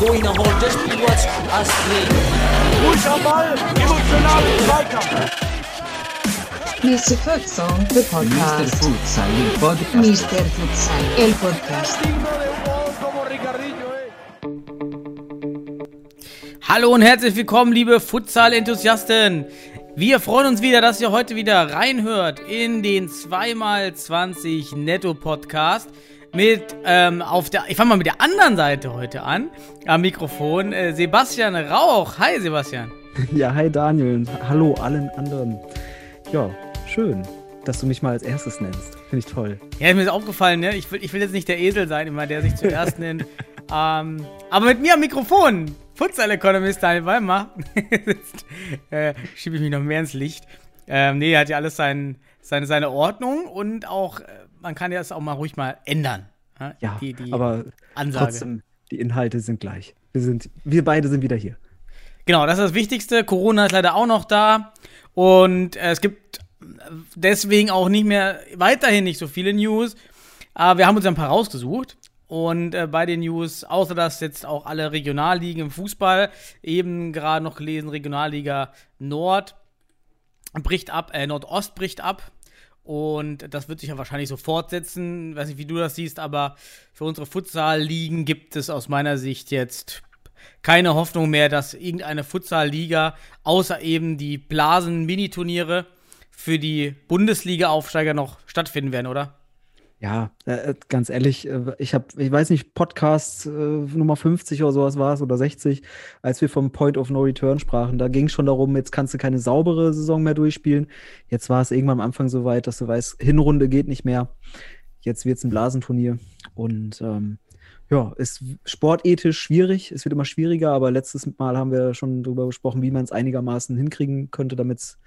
Goiner holt das Spiel was Astrid. Ruhig am Ball, emotional Zweikampf. Mr. Futsal, the Mr. podcast. Futsal, il podcast. Mr. Futsal, el podcast. Gol como Ricardillo, eh. Hallo und herzlich willkommen, liebe Futsal-Enthusiasten. Wir freuen uns wieder, dass ihr heute wieder reinhört in den 2x20 Netto-Podcast. Mit, ähm, auf der, ich fange mal mit der anderen Seite heute an, am Mikrofon, äh, Sebastian Rauch. Hi, Sebastian. Ja, hi Daniel hallo allen anderen. Ja, schön, dass du mich mal als erstes nennst. Finde ich toll. Ja, mir ist aufgefallen, ne? Ich will, ich will jetzt nicht der Esel sein, immer der sich zuerst nennt. Ähm, aber mit mir am Mikrofon, Futsal-Economist Daniel Weimar, sitzt, äh, schiebe ich mich noch mehr ins Licht. Ähm, nee, er hat ja alles sein, seine, seine Ordnung und auch, äh, man kann ja das auch mal ruhig mal ändern. ne? Ja, die, die aber Ansage. trotzdem, die Inhalte sind gleich. Wir, sind, wir beide sind wieder hier. Genau, das ist das Wichtigste. Corona ist leider auch noch da. Und äh, es gibt deswegen auch nicht mehr, weiterhin nicht so viele News. Aber wir haben uns ein paar rausgesucht. Und äh, bei den News, außer dass jetzt auch alle Regionalligen im Fußball, eben gerade noch gelesen, Regionalliga Nord bricht ab, äh, Nordost bricht ab. Und das wird sich ja wahrscheinlich so fortsetzen. Weiß nicht, wie du das siehst, aber für unsere Futsal-Ligen gibt es aus meiner Sicht jetzt keine Hoffnung mehr, dass irgendeine Futsal-Liga, außer eben die Blasen-Mini-Turniere, für die Bundesliga-Aufsteiger noch stattfinden werden, oder? Ja, äh, ganz ehrlich, äh, ich habe, ich weiß nicht, Podcast äh, Nummer 50 oder sowas war es oder 60, als wir vom Point of No Return sprachen. Da ging es schon darum, jetzt kannst du keine saubere Saison mehr durchspielen. Jetzt war es irgendwann am Anfang so weit, dass du weißt, Hinrunde geht nicht mehr. Jetzt wird es ein Blasenturnier. Und ähm, ja, ist sportethisch schwierig. Es wird immer schwieriger, aber letztes Mal haben wir schon darüber gesprochen, wie man es einigermaßen hinkriegen könnte, damit es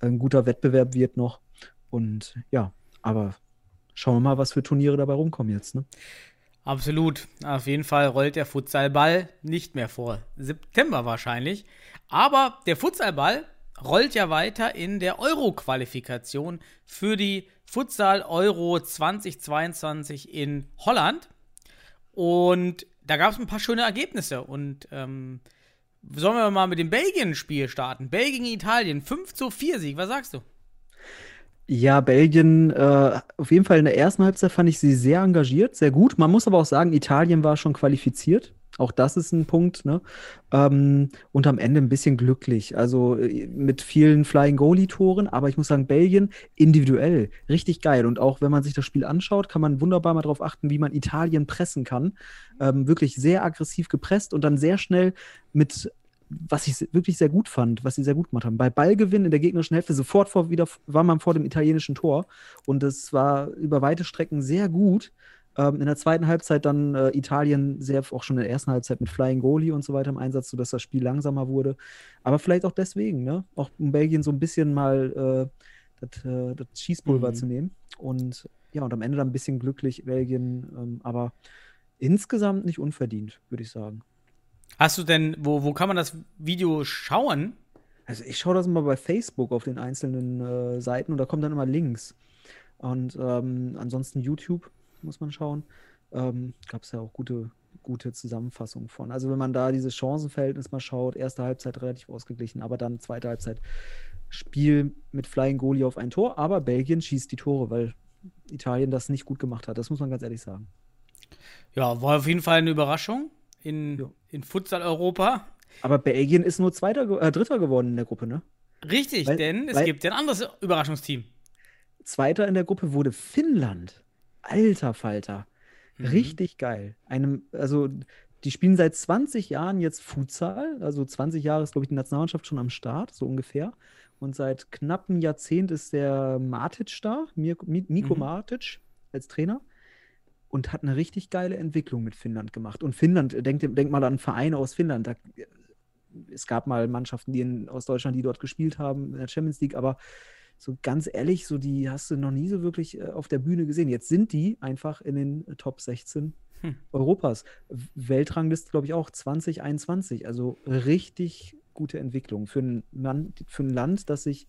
ein guter Wettbewerb wird noch. Und ja, aber schauen wir mal, was für Turniere dabei rumkommen jetzt. Ne? Absolut. Auf jeden Fall rollt der Futsalball nicht mehr vor September wahrscheinlich. Aber der Futsalball rollt ja weiter in der Euro-Qualifikation für die Futsal Euro 2022 in Holland. Und da gab es ein paar schöne Ergebnisse. Und ähm, sollen wir mal mit dem Belgien-Spiel starten? Belgien, Italien, 5 zu 4 Sieg. Was sagst du? Ja, Belgien, äh, auf jeden Fall in der ersten Halbzeit fand ich sie sehr engagiert, sehr gut. Man muss aber auch sagen, Italien war schon qualifiziert. Auch das ist ein Punkt, ne? Ähm, und am Ende ein bisschen glücklich. Also äh, mit vielen Flying Goalie-Toren, aber ich muss sagen, Belgien individuell richtig geil. Und auch wenn man sich das Spiel anschaut, kann man wunderbar mal darauf achten, wie man Italien pressen kann. Ähm, wirklich sehr aggressiv gepresst und dann sehr schnell mit was ich wirklich sehr gut fand, was sie sehr gut gemacht haben. Bei Ballgewinn in der gegnerischen Hälfte sofort vor, wieder war man vor dem italienischen Tor und es war über weite Strecken sehr gut. Ähm, in der zweiten Halbzeit dann äh, Italien sehr auch schon in der ersten Halbzeit mit Flying Goalie und so weiter im Einsatz, sodass das Spiel langsamer wurde. Aber vielleicht auch deswegen, ne? Auch um Belgien so ein bisschen mal äh, das, äh, das Schießpulver Mhm. zu nehmen. Und ja, und am Ende dann ein bisschen glücklich Belgien, ähm, aber insgesamt nicht unverdient, würde ich sagen. Hast du denn, wo, wo kann man das Video schauen? Also ich schaue das mal bei Facebook auf den einzelnen äh, Seiten und da kommen dann immer Links. Und ähm, ansonsten YouTube muss man schauen. Ähm, Gab es ja auch gute, gute Zusammenfassungen von. Also wenn man da dieses Chancenverhältnis mal schaut, erste Halbzeit relativ ausgeglichen, aber dann zweite Halbzeit Spiel mit Flying Goalie auf ein Tor, aber Belgien schießt die Tore, weil Italien das nicht gut gemacht hat. Das muss man ganz ehrlich sagen. Ja, war auf jeden Fall eine Überraschung in, Ja. in Futsal Europa. Aber Belgien ist nur Zweiter, äh, Dritter geworden in der Gruppe, ne? Richtig, Weil- denn es weil- gibt ja ein anderes Überraschungsteam. Zweiter in der Gruppe wurde Finnland. Alter Falter. Mhm. Richtig geil. Einem, also, die spielen seit 20 Jahren jetzt Futsal. Also 20 Jahre ist, glaube ich, die Nationalmannschaft schon am Start, so ungefähr. Und seit knapp einem Jahrzehnt ist der Matic da, Mirko, Miko Mhm. Matic als Trainer. Und hat eine richtig geile Entwicklung mit Finnland gemacht. Und Finnland, denkt, denkt mal an Vereine aus Finnland. Da, es gab mal Mannschaften, die in, aus Deutschland, die dort gespielt haben in der Champions League, aber so ganz ehrlich, so die hast du noch nie so wirklich äh, auf der Bühne gesehen. Jetzt sind die einfach in den äh, Top 16 Hm. Europas. Weltrangliste, glaube ich, auch 2021. Also richtig gute Entwicklung für ein, Mann, für ein Land, das sich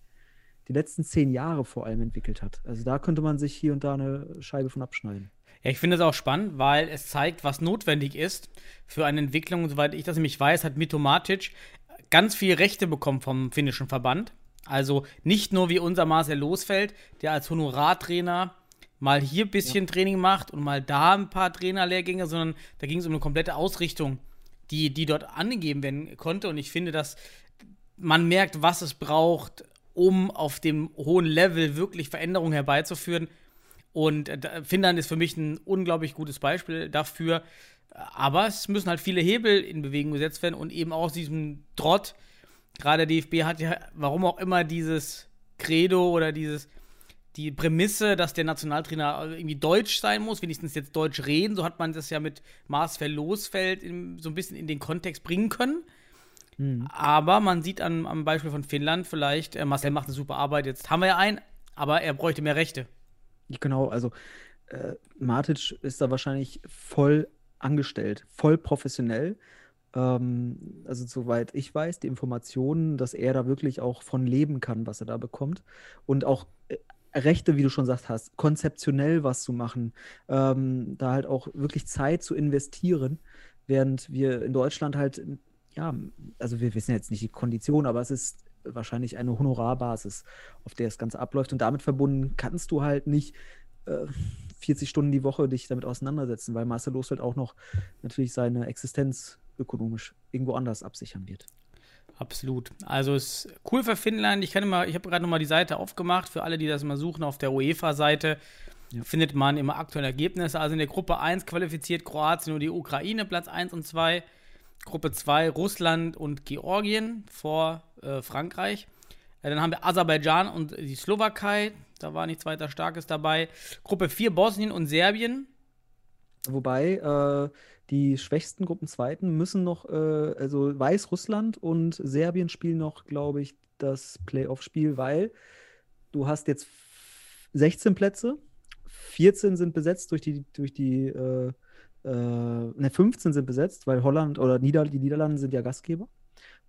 die letzten zehn Jahre vor allem entwickelt hat. Also da könnte man sich hier und da eine Scheibe von abschneiden. Ja, ich finde es auch spannend, weil es zeigt, was notwendig ist für eine Entwicklung. Soweit ich das nämlich weiß, hat Mito Matic ganz viel Rechte bekommen vom finnischen Verband. Also nicht nur wie unser Marcel Losfeld, der als Honorartrainer mal hier ein bisschen ja. Training macht und mal da ein paar Trainerlehrgänge, sondern da ging es um eine komplette Ausrichtung, die, die dort angegeben werden konnte. Und ich finde, dass man merkt, was es braucht, um auf dem hohen Level wirklich Veränderungen herbeizuführen. Und äh, Finnland ist für mich ein unglaublich gutes Beispiel dafür. Aber es müssen halt viele Hebel in Bewegung gesetzt werden und eben auch aus diesem Trott. Gerade der DFB hat ja, warum auch immer, dieses Credo oder dieses, die Prämisse, dass der Nationaltrainer irgendwie deutsch sein muss, wenigstens jetzt deutsch reden. So hat man das ja mit Marsfeld Losfeld in, so ein bisschen in den Kontext bringen können. Mhm. Aber man sieht an, am Beispiel von Finnland vielleicht, äh, Marcel macht eine super Arbeit. Jetzt haben wir ja einen, aber er bräuchte mehr Rechte. Genau, also äh, Matic ist da wahrscheinlich voll angestellt, voll professionell. Ähm, also soweit ich weiß, die Informationen, dass er da wirklich auch von leben kann, was er da bekommt. Und auch äh, Rechte, wie du schon sagst hast, konzeptionell was zu machen, ähm, da halt auch wirklich Zeit zu investieren, während wir in Deutschland halt, ja, also wir wissen jetzt nicht die Kondition, aber es ist wahrscheinlich eine Honorarbasis, auf der das Ganze abläuft. Und damit verbunden kannst du halt nicht äh, 40 Stunden die Woche dich damit auseinandersetzen, weil Marcel Losfeld auch noch natürlich seine Existenz ökonomisch irgendwo anders absichern wird. Absolut. Also ist cool für Finnland. Ich kann immer, ich habe gerade nochmal die Seite aufgemacht. Für alle, die das mal suchen, auf der UEFA-Seite ja. findet man immer aktuelle Ergebnisse. Also in der Gruppe 1 qualifiziert Kroatien und die Ukraine, Platz 1 und 2. Gruppe 2 Russland und Georgien vor äh, Frankreich. Äh, dann haben wir Aserbaidschan und die Slowakei. Da war nichts weiter Starkes dabei. Gruppe 4 Bosnien und Serbien. Wobei äh, die schwächsten Gruppenzweiten müssen noch, äh, also Weißrussland und Serbien spielen noch, glaube ich, das Playoff-Spiel, weil du hast jetzt 16 Plätze, 14 sind besetzt durch die, durch die äh, ne, 15 sind besetzt, weil Holland oder Nieder die Niederlande sind ja Gastgeber.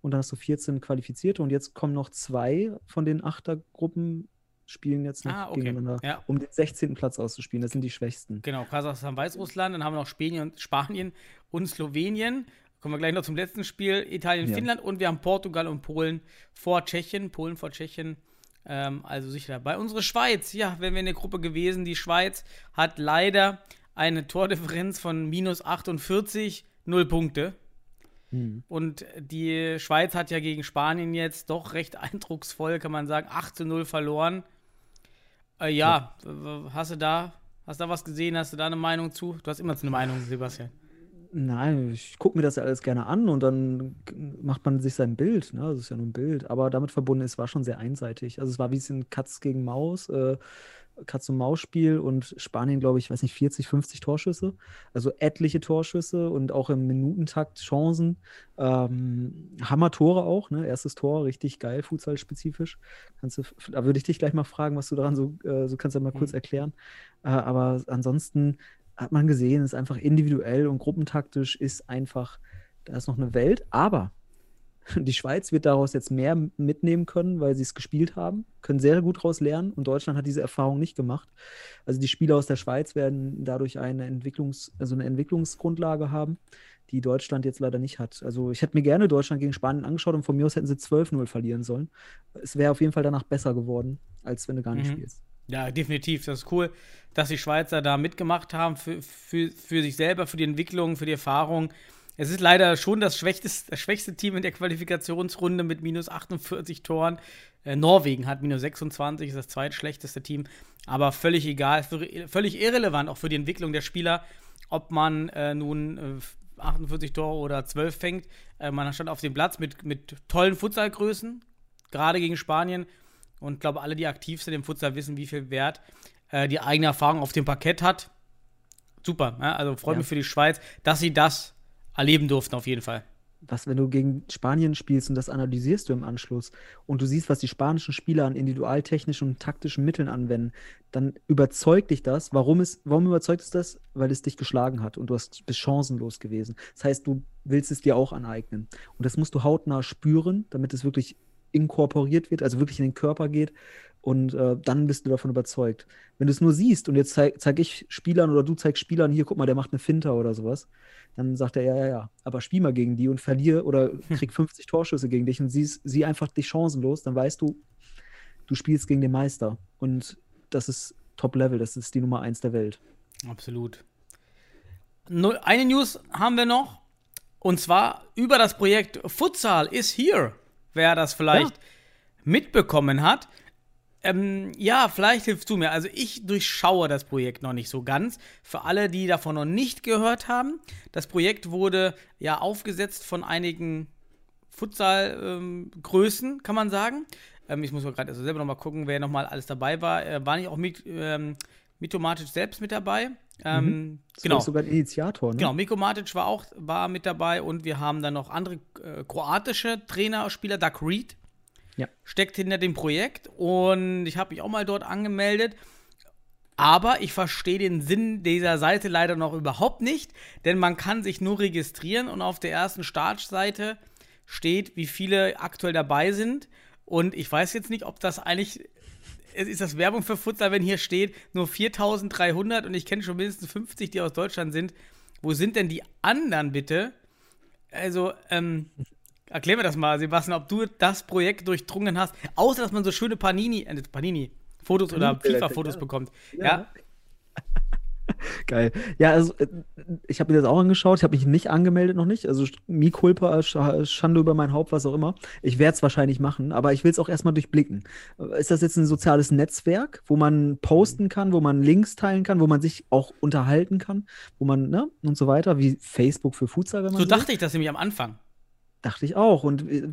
Und dann hast du 14 Qualifizierte und jetzt kommen noch zwei von den Achtergruppen spielen jetzt noch ah, okay. gegeneinander, ja. um den 16. Platz auszuspielen. Das sind die Schwächsten. Genau, Kasachstan, Weißrussland, dann haben wir noch Spanien, Spanien und Slowenien. Kommen wir gleich noch zum letzten Spiel. Italien, ja. Finnland und wir haben Portugal und Polen vor Tschechien. Polen vor Tschechien. Ähm, also sicher dabei. Unsere Schweiz, ja, wären wir in der Gruppe gewesen. Die Schweiz hat leider eine Tordifferenz von minus 48, null Punkte. Mhm. Und die Schweiz hat ja gegen Spanien jetzt doch recht eindrucksvoll, kann man sagen, 8 zu 0 verloren. Äh, ja, ja, hast du da, hast da was gesehen? Hast du da eine Meinung zu? Du hast immer eine Meinung, Sebastian. Nein, ich gucke mir das ja alles gerne an und dann macht man sich sein Bild. Ne? Das ist ja nur ein Bild. Aber damit verbunden, es war schon sehr einseitig. Also es war wie es in Katz gegen Maus. Äh, Katz-und-Maus-Spiel und Spanien, glaube ich, weiß nicht, 40, 50 Torschüsse. Also etliche Torschüsse und auch im Minutentakt Chancen. Ähm, Hammer-Tore auch, ne? Erstes Tor, richtig geil, Futsal-spezifisch. da würde ich dich gleich mal fragen, was du daran so, äh, so kannst du mal mhm. kurz erklären. Äh, aber ansonsten hat man gesehen, ist einfach individuell und gruppentaktisch ist einfach, da ist noch eine Welt, aber die Schweiz wird daraus jetzt mehr mitnehmen können, weil sie es gespielt haben, können sehr gut daraus lernen und Deutschland hat diese Erfahrung nicht gemacht. Also die Spieler aus der Schweiz werden dadurch eine, Entwicklungs-, also eine Entwicklungsgrundlage haben, die Deutschland jetzt leider nicht hat. Also ich hätte mir gerne Deutschland gegen Spanien angeschaut und von mir aus hätten sie 12-0 verlieren sollen. Es wäre auf jeden Fall danach besser geworden, als wenn du gar nicht mhm. spielst. Ja, definitiv. Das ist cool, dass die Schweizer da mitgemacht haben für, für, für sich selber, für die Entwicklung, für die Erfahrung. Es ist leider schon das schwächste, das schwächste Team in der Qualifikationsrunde mit minus 48 Toren. Äh, Norwegen hat minus 26, ist das zweitschlechteste Team. Aber völlig egal, völlig irrelevant auch für die Entwicklung der Spieler, ob man äh, nun äh, 48 Tore oder 12 fängt. Äh, man stand auf dem Platz mit, mit tollen Futsalgrößen, gerade gegen Spanien. Und ich glaube, alle, die aktiv sind im Futsal, wissen, wie viel Wert äh, die eigene Erfahrung auf dem Parkett hat. Super. Also freut ja. mich für die Schweiz, dass sie das erleben durften, auf jeden Fall. Was, wenn du gegen Spanien spielst und das analysierst du im Anschluss und du siehst, was die spanischen Spieler an individualtechnischen und taktischen Mitteln anwenden, dann überzeugt dich das. Warum, ist, warum überzeugt es das? Weil es dich geschlagen hat und du hast, bist chancenlos gewesen. Das heißt, du willst es dir auch aneignen. Und das musst du hautnah spüren, damit es wirklich inkorporiert wird, also wirklich in den Körper geht. Und äh, dann bist du davon überzeugt. Wenn du es nur siehst und jetzt zeige zeig ich Spielern oder du zeigst Spielern, hier, guck mal, der macht eine Finter oder sowas, dann sagt er, ja, ja, ja, aber spiel mal gegen die und verlier oder krieg 50 Torschüsse gegen dich und siehst, sieh einfach dich chancenlos, dann weißt du, du spielst gegen den Meister. Und das ist Top-Level, das ist die Nummer eins der Welt. Absolut. Eine News haben wir noch. Und zwar über das Projekt Futsal is here. Wer das vielleicht mitbekommen hat. Ähm, ja, vielleicht hilfst du mir. Also ich durchschaue das Projekt noch nicht so ganz. Für alle, die davon noch nicht gehört haben, das Projekt wurde ja aufgesetzt von einigen Futsal-Größen, kann man sagen. Ähm, ich muss mal gerade also selber noch mal gucken, wer noch mal alles dabei war. Äh, war nicht auch mit, ähm, Mito Matic selbst mit dabei? Ähm, Das genau. sogar Initiator, ne? Genau, Miko Matic war auch war mit dabei und wir haben dann noch andere äh, kroatische Trainer, Spieler, Doug Reed Ja. steckt hinter dem Projekt und ich habe mich auch mal dort angemeldet. Aber ich verstehe den Sinn dieser Seite leider noch überhaupt nicht, denn man kann sich nur registrieren und auf der ersten Startseite steht, wie viele aktuell dabei sind. Und ich weiß jetzt nicht, ob das eigentlich ist das Werbung für Futsal, wenn hier steht, nur 4300 und ich kenne schon mindestens 50, die aus Deutschland sind. Wo sind denn die anderen bitte? Also, ähm, erklär mir das mal, Sebastian, ob du das Projekt durchdrungen hast, außer dass man so schöne Panini, äh, Panini, Fotos oder FIFA-Fotos bekommt. Ja. Ja. Geil. Ja, also äh, ich habe mir das auch angeschaut. Ich habe mich nicht angemeldet noch nicht. Also Mi culpa, Sch- Schande über mein Haupt, was auch immer. Ich werde es wahrscheinlich machen, aber ich will es auch erstmal durchblicken. Ist das jetzt ein soziales Netzwerk, wo man posten kann, wo man Links teilen kann, wo man sich auch unterhalten kann, wo man, ne, und so weiter, wie Facebook für Futsal, wenn man So will? dachte ich das nämlich am Anfang. Dachte ich auch. Und äh,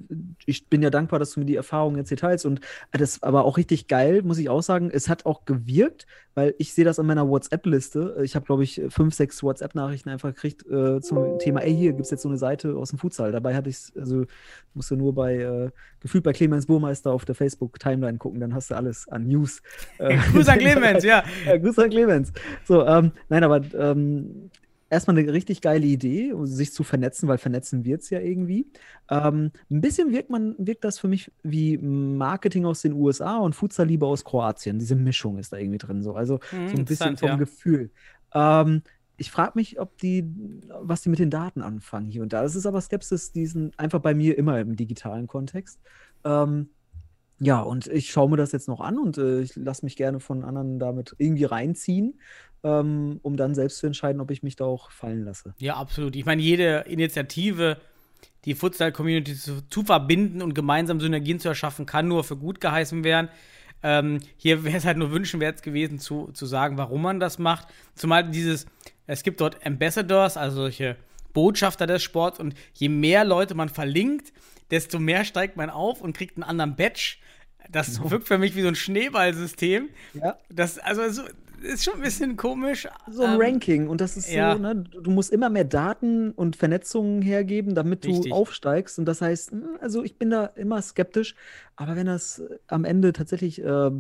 ich bin ja dankbar, dass du mir die Erfahrung jetzt hier teilst. Und äh, das aber auch richtig geil, muss ich auch sagen. Es hat auch gewirkt, weil ich sehe das an meiner WhatsApp-Liste. Ich habe, glaube ich, fünf, sechs WhatsApp-Nachrichten einfach gekriegt äh, zum Thema, ey, hier gibt es jetzt so eine Seite aus dem Futsal. Dabei hatte ich es, also musst du nur bei, äh, gefühlt bei Clemens Burmeister auf der Facebook-Timeline gucken, dann hast du alles an News. Äh, Grüß an Clemens, ja. ja, Grüß an Clemens. So, ähm, nein, aber ähm, erstmal eine richtig geile Idee, um sich zu vernetzen, weil vernetzen wird es ja irgendwie. Ähm, ein bisschen wirkt man, wirkt das für mich wie Marketing aus den USA und Futsal-Liebe aus Kroatien. Diese Mischung ist da irgendwie drin. So. Also Hm, so ein bisschen vom ja. Gefühl. Ähm, ich frage mich, ob die, was die mit den Daten anfangen hier und da. Das ist aber Skepsis, die sind einfach bei mir immer im digitalen Kontext. Ähm, ja, und ich schaue mir das jetzt noch an und äh, ich lasse mich gerne von anderen damit irgendwie reinziehen, ähm, um dann selbst zu entscheiden, ob ich mich da auch fallen lasse. Ja, absolut. Ich meine, jede Initiative, die Futsal-Community zu, zu verbinden und gemeinsam Synergien zu erschaffen, kann nur für gut geheißen werden. Ähm, hier wäre es halt nur wünschenswert gewesen, zu, zu sagen, warum man das macht. Zumal dieses, es gibt dort Ambassadors, also solche Botschafter des Sports, und je mehr Leute man verlinkt, desto mehr steigt man auf und kriegt einen anderen Badge. Das wirkt für mich wie so ein Schneeballsystem. Ja. Das, also, ist schon ein bisschen komisch. So ein Ähm, Ranking und das ist ja. so, ne, du musst immer mehr Daten und Vernetzungen hergeben, damit du Richtig. aufsteigst. Und das heißt, hm, also ich bin da immer skeptisch, aber wenn das am Ende tatsächlich äh,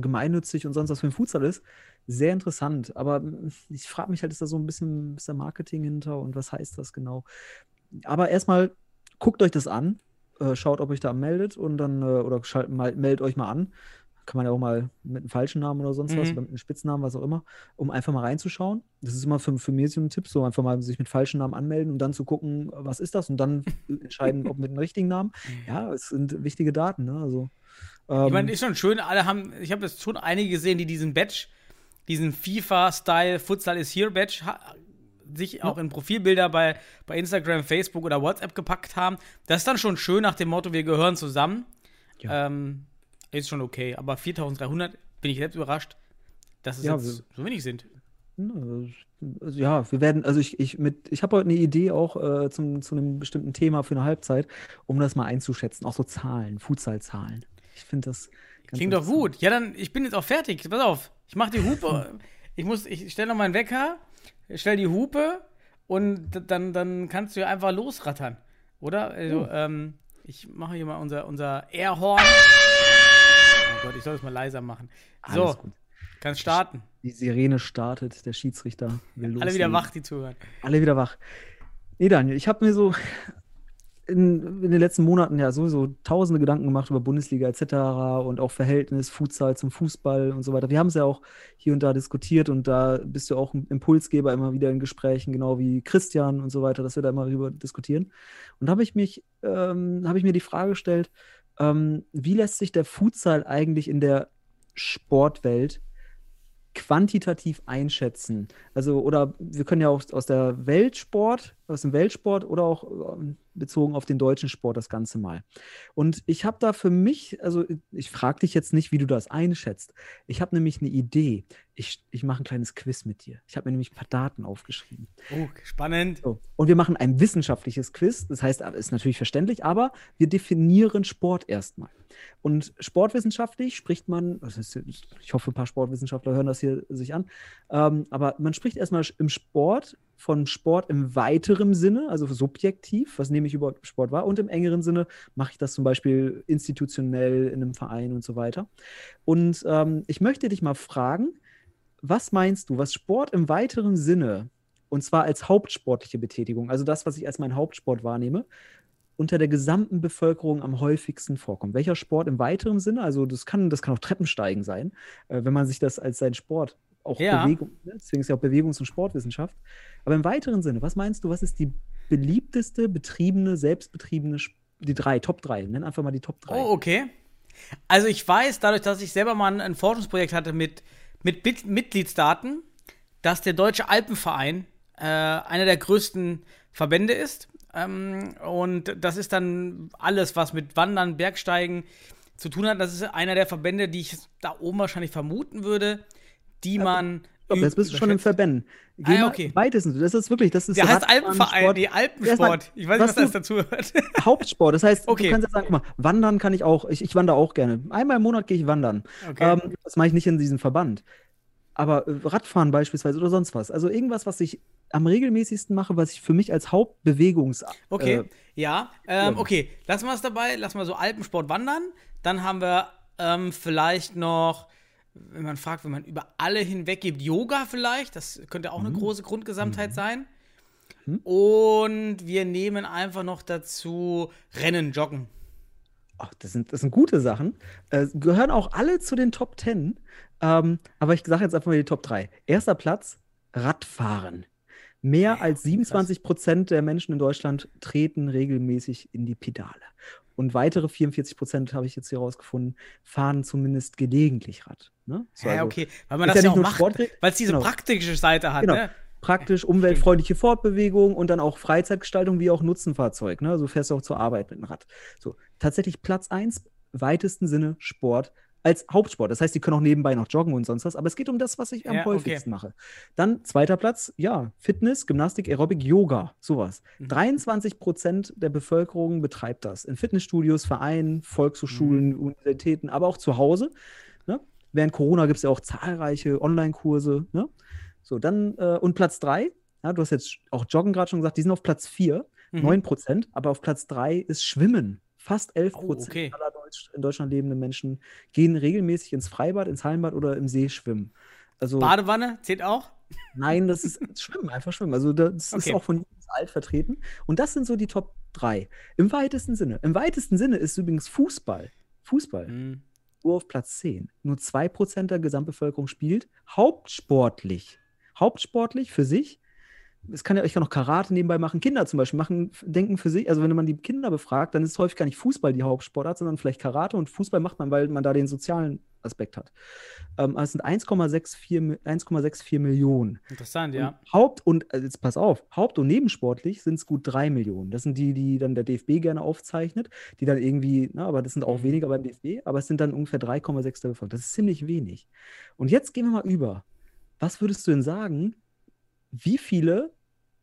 gemeinnützig und sonst was für ein Futsal ist, sehr interessant. Aber hm, ich frage mich halt, ist da so ein bisschen ist da Marketing hinter und was heißt das genau? Aber erstmal guckt euch das an, äh, schaut, ob euch da meldet und dann, äh, oder schalt, mal, meldet euch mal an. Kann man ja auch mal mit einem falschen Namen oder sonst was, Mhm. oder mit einem Spitznamen, was auch immer, um einfach mal reinzuschauen. Das ist immer für, für mich so ein Tipp, so einfach mal sich mit falschen Namen anmelden und dann zu gucken, was ist das und dann entscheiden, ob mit einem richtigen Namen. Ja, es sind wichtige Daten, ne? Also, Ich ähm, meine, ist schon schön, alle haben, ich habe jetzt schon einige gesehen, die diesen Badge, diesen FIFA-Style Futsal is here Badge sich auch in Profilbilder bei, bei Instagram, Facebook oder WhatsApp gepackt haben. Das ist dann schon schön nach dem Motto, wir gehören zusammen. Ja. Ähm, ist schon okay. Aber 4300 bin ich selbst überrascht, dass es Ja, jetzt so wenig sind. Also, ja, wir werden, also ich, ich mit, ich habe heute eine Idee auch äh, zum, zu einem bestimmten Thema für eine Halbzeit, um das mal einzuschätzen. Auch so Zahlen, Futsal-Zahlen. Ich finde das ganz Klingt doch gut. Ja, dann, ich bin jetzt auch fertig. Pass auf, ich mache die Hupe. ich muss, ich stelle noch meinen Wecker, stell die Hupe und dann, dann kannst du ja einfach losrattern. Oder? Also, ähm, ich mache hier mal unser, unser Airhorn. Gott, ich soll es mal leiser machen. So, Alles gut. kannst starten. Die Sirene startet, der Schiedsrichter will Alle wieder wach, die zuhören. Alle wieder wach. Nee, Daniel, ich habe mir so in, in den letzten Monaten ja sowieso tausende Gedanken gemacht über Bundesliga etc. und auch Verhältnis Futsal zum Fußball und so weiter. Wir haben es ja auch hier und da diskutiert und da bist du auch ein Impulsgeber immer wieder in Gesprächen, genau wie Christian und so weiter, dass wir da immer darüber diskutieren. Und da habe ich mich, ähm, habe ich mir die Frage gestellt, ähm, wie lässt sich der Futsal eigentlich in der Sportwelt quantitativ einschätzen? Also, oder wir können ja auch aus der Weltsport, aus dem Weltsport oder auch ähm, bezogen auf den deutschen Sport das Ganze mal. Und ich habe da für mich, also ich frage dich jetzt nicht, wie du das einschätzt. Ich habe nämlich eine Idee. Ich, ich mache ein kleines Quiz mit dir. Ich habe mir nämlich ein paar Daten aufgeschrieben. Oh, spannend. So. Und wir machen ein wissenschaftliches Quiz. Das heißt, ist natürlich verständlich, aber wir definieren Sport erstmal. Und sportwissenschaftlich spricht man, ist, ich hoffe, ein paar Sportwissenschaftler hören das hier sich an, ähm, aber man spricht erstmal im Sport von Sport im weiteren Sinne, also subjektiv, was nehme ich über Sport wahr, und im engeren Sinne mache ich das zum Beispiel institutionell in einem Verein und so weiter. Und ähm, ich möchte dich mal fragen, was meinst du, was Sport im weiteren Sinne, und zwar als hauptsportliche Betätigung, also das, was ich als mein Hauptsport wahrnehme, unter der gesamten Bevölkerung am häufigsten vorkommt? Welcher Sport im weiteren Sinne, also das kann, das kann auch Treppensteigen sein, äh, wenn man sich das als sein Sport auch Ja. Bewegung, ne? deswegen ist ja auch Bewegungs- und Sportwissenschaft. Aber im weiteren Sinne, was meinst du, was ist die beliebteste, betriebene, selbstbetriebene, die drei, Top 3, nenn einfach mal die Top 3. Oh, okay. Also ich weiß, dadurch, dass ich selber mal ein, ein Forschungsprojekt hatte mit, mit Mit Mitgliedsdaten, dass der Deutsche Alpenverein äh, einer der größten Verbände ist. Ähm, und das ist dann alles, was mit Wandern, Bergsteigen zu tun hat. Das ist einer der Verbände, die ich da oben wahrscheinlich vermuten würde, die man. Jetzt bist du schon im. Verbänden. Ah, ja, mal okay. weitestens, das ist wirklich, das ist Der heißt Alpenverein, die Alpensport. Ich weiß nicht, was, was das dazu hört. Hauptsport. Das heißt, Okay. du kannst jetzt sagen, guck mal, wandern kann ich auch. Ich, ich wandere auch gerne. Einmal im Monat gehe ich wandern. Okay. Ähm, das mache ich nicht in diesem Verband. Aber äh, Radfahren beispielsweise oder sonst was. Also irgendwas, was ich am regelmäßigsten mache, was ich für mich als Hauptbewegungs. Okay, Äh, ja. Ähm, ja. okay, lassen wir es dabei. Lassen wir so Alpensport wandern. Dann haben wir ähm, vielleicht noch, wenn man fragt, wenn man über alle hinweg gibt, Yoga vielleicht. Das könnte auch eine Mhm. große Grundgesamtheit sein. Und wir nehmen einfach noch dazu Rennen, Joggen. ach, das, sind, das sind gute Sachen. Äh, gehören auch alle zu den Top 10. Ähm, aber ich sage jetzt einfach mal die Top 3. Erster Platz: Radfahren. Mehr als 27 Prozent der Menschen in Deutschland treten regelmäßig in die Pedale. Und weitere 44 Prozent, habe ich jetzt hier rausgefunden, fahren zumindest gelegentlich Rad. Ne? So, Ja, also okay. Weil man das ja ja, auch macht, weil es diese genau. praktische Seite hat. Genau. Ne? Praktisch umweltfreundliche Fortbewegung und dann auch Freizeitgestaltung wie auch Nutzenfahrzeug. Ne? So fährst du auch zur Arbeit mit dem Rad. So, tatsächlich Platz 1, weitesten Sinne Sport als Hauptsport. Das heißt, die können auch nebenbei noch joggen und sonst was, aber es geht um das, was ich am Ja, okay. häufigsten mache. Dann zweiter Platz, ja, Fitness, Gymnastik, Aerobic, Yoga, sowas. Mhm. 23 Prozent der Bevölkerung betreibt das. In Fitnessstudios, Vereinen, Volkshochschulen, Mhm. Universitäten, aber auch zu Hause. Ne? Während Corona gibt es ja auch zahlreiche Online-Kurse. Ne? So, dann, äh, und Platz drei, ja, du hast jetzt auch Joggen gerade schon gesagt, die sind auf Platz vier, Mhm. 9 Prozent, aber auf Platz drei ist Schwimmen. Fast 11 Oh, Prozent okay. aller Deutsch, in Deutschland lebenden Menschen gehen regelmäßig ins Freibad, ins Hallenbad oder im See schwimmen. Also, Badewanne zählt auch. nein, das ist Schwimmen, einfach Schwimmen. Also, das Okay. ist auch von bis alt vertreten. Und das sind so die Top drei. Im weitesten Sinne. Im weitesten Sinne ist übrigens Fußball. Fußball Mhm. nur auf Platz 10. Nur 2% der Gesamtbevölkerung spielt. Hauptsportlich. Hauptsportlich für sich. Es kann ja, ich kann auch Karate nebenbei machen. Kinder zum Beispiel machen, denken für sich, also wenn man die Kinder befragt, dann ist häufig gar nicht Fußball die Hauptsportart, sondern vielleicht Karate und Fußball macht man, weil man da den sozialen Aspekt hat. Ähm, es sind 1,64 Mi- 1,64 Millionen. Interessant, ja. Und Haupt- und, also jetzt pass auf, Haupt- und nebensportlich sind es gut drei Millionen. Das sind die, die dann der DFB gerne aufzeichnet, die dann irgendwie, na, aber das sind auch Mhm. weniger beim DFB, aber es sind dann ungefähr 3,6 der Bevölkerung. Das ist ziemlich wenig. Und jetzt gehen wir mal über. Was würdest du denn sagen, wie viele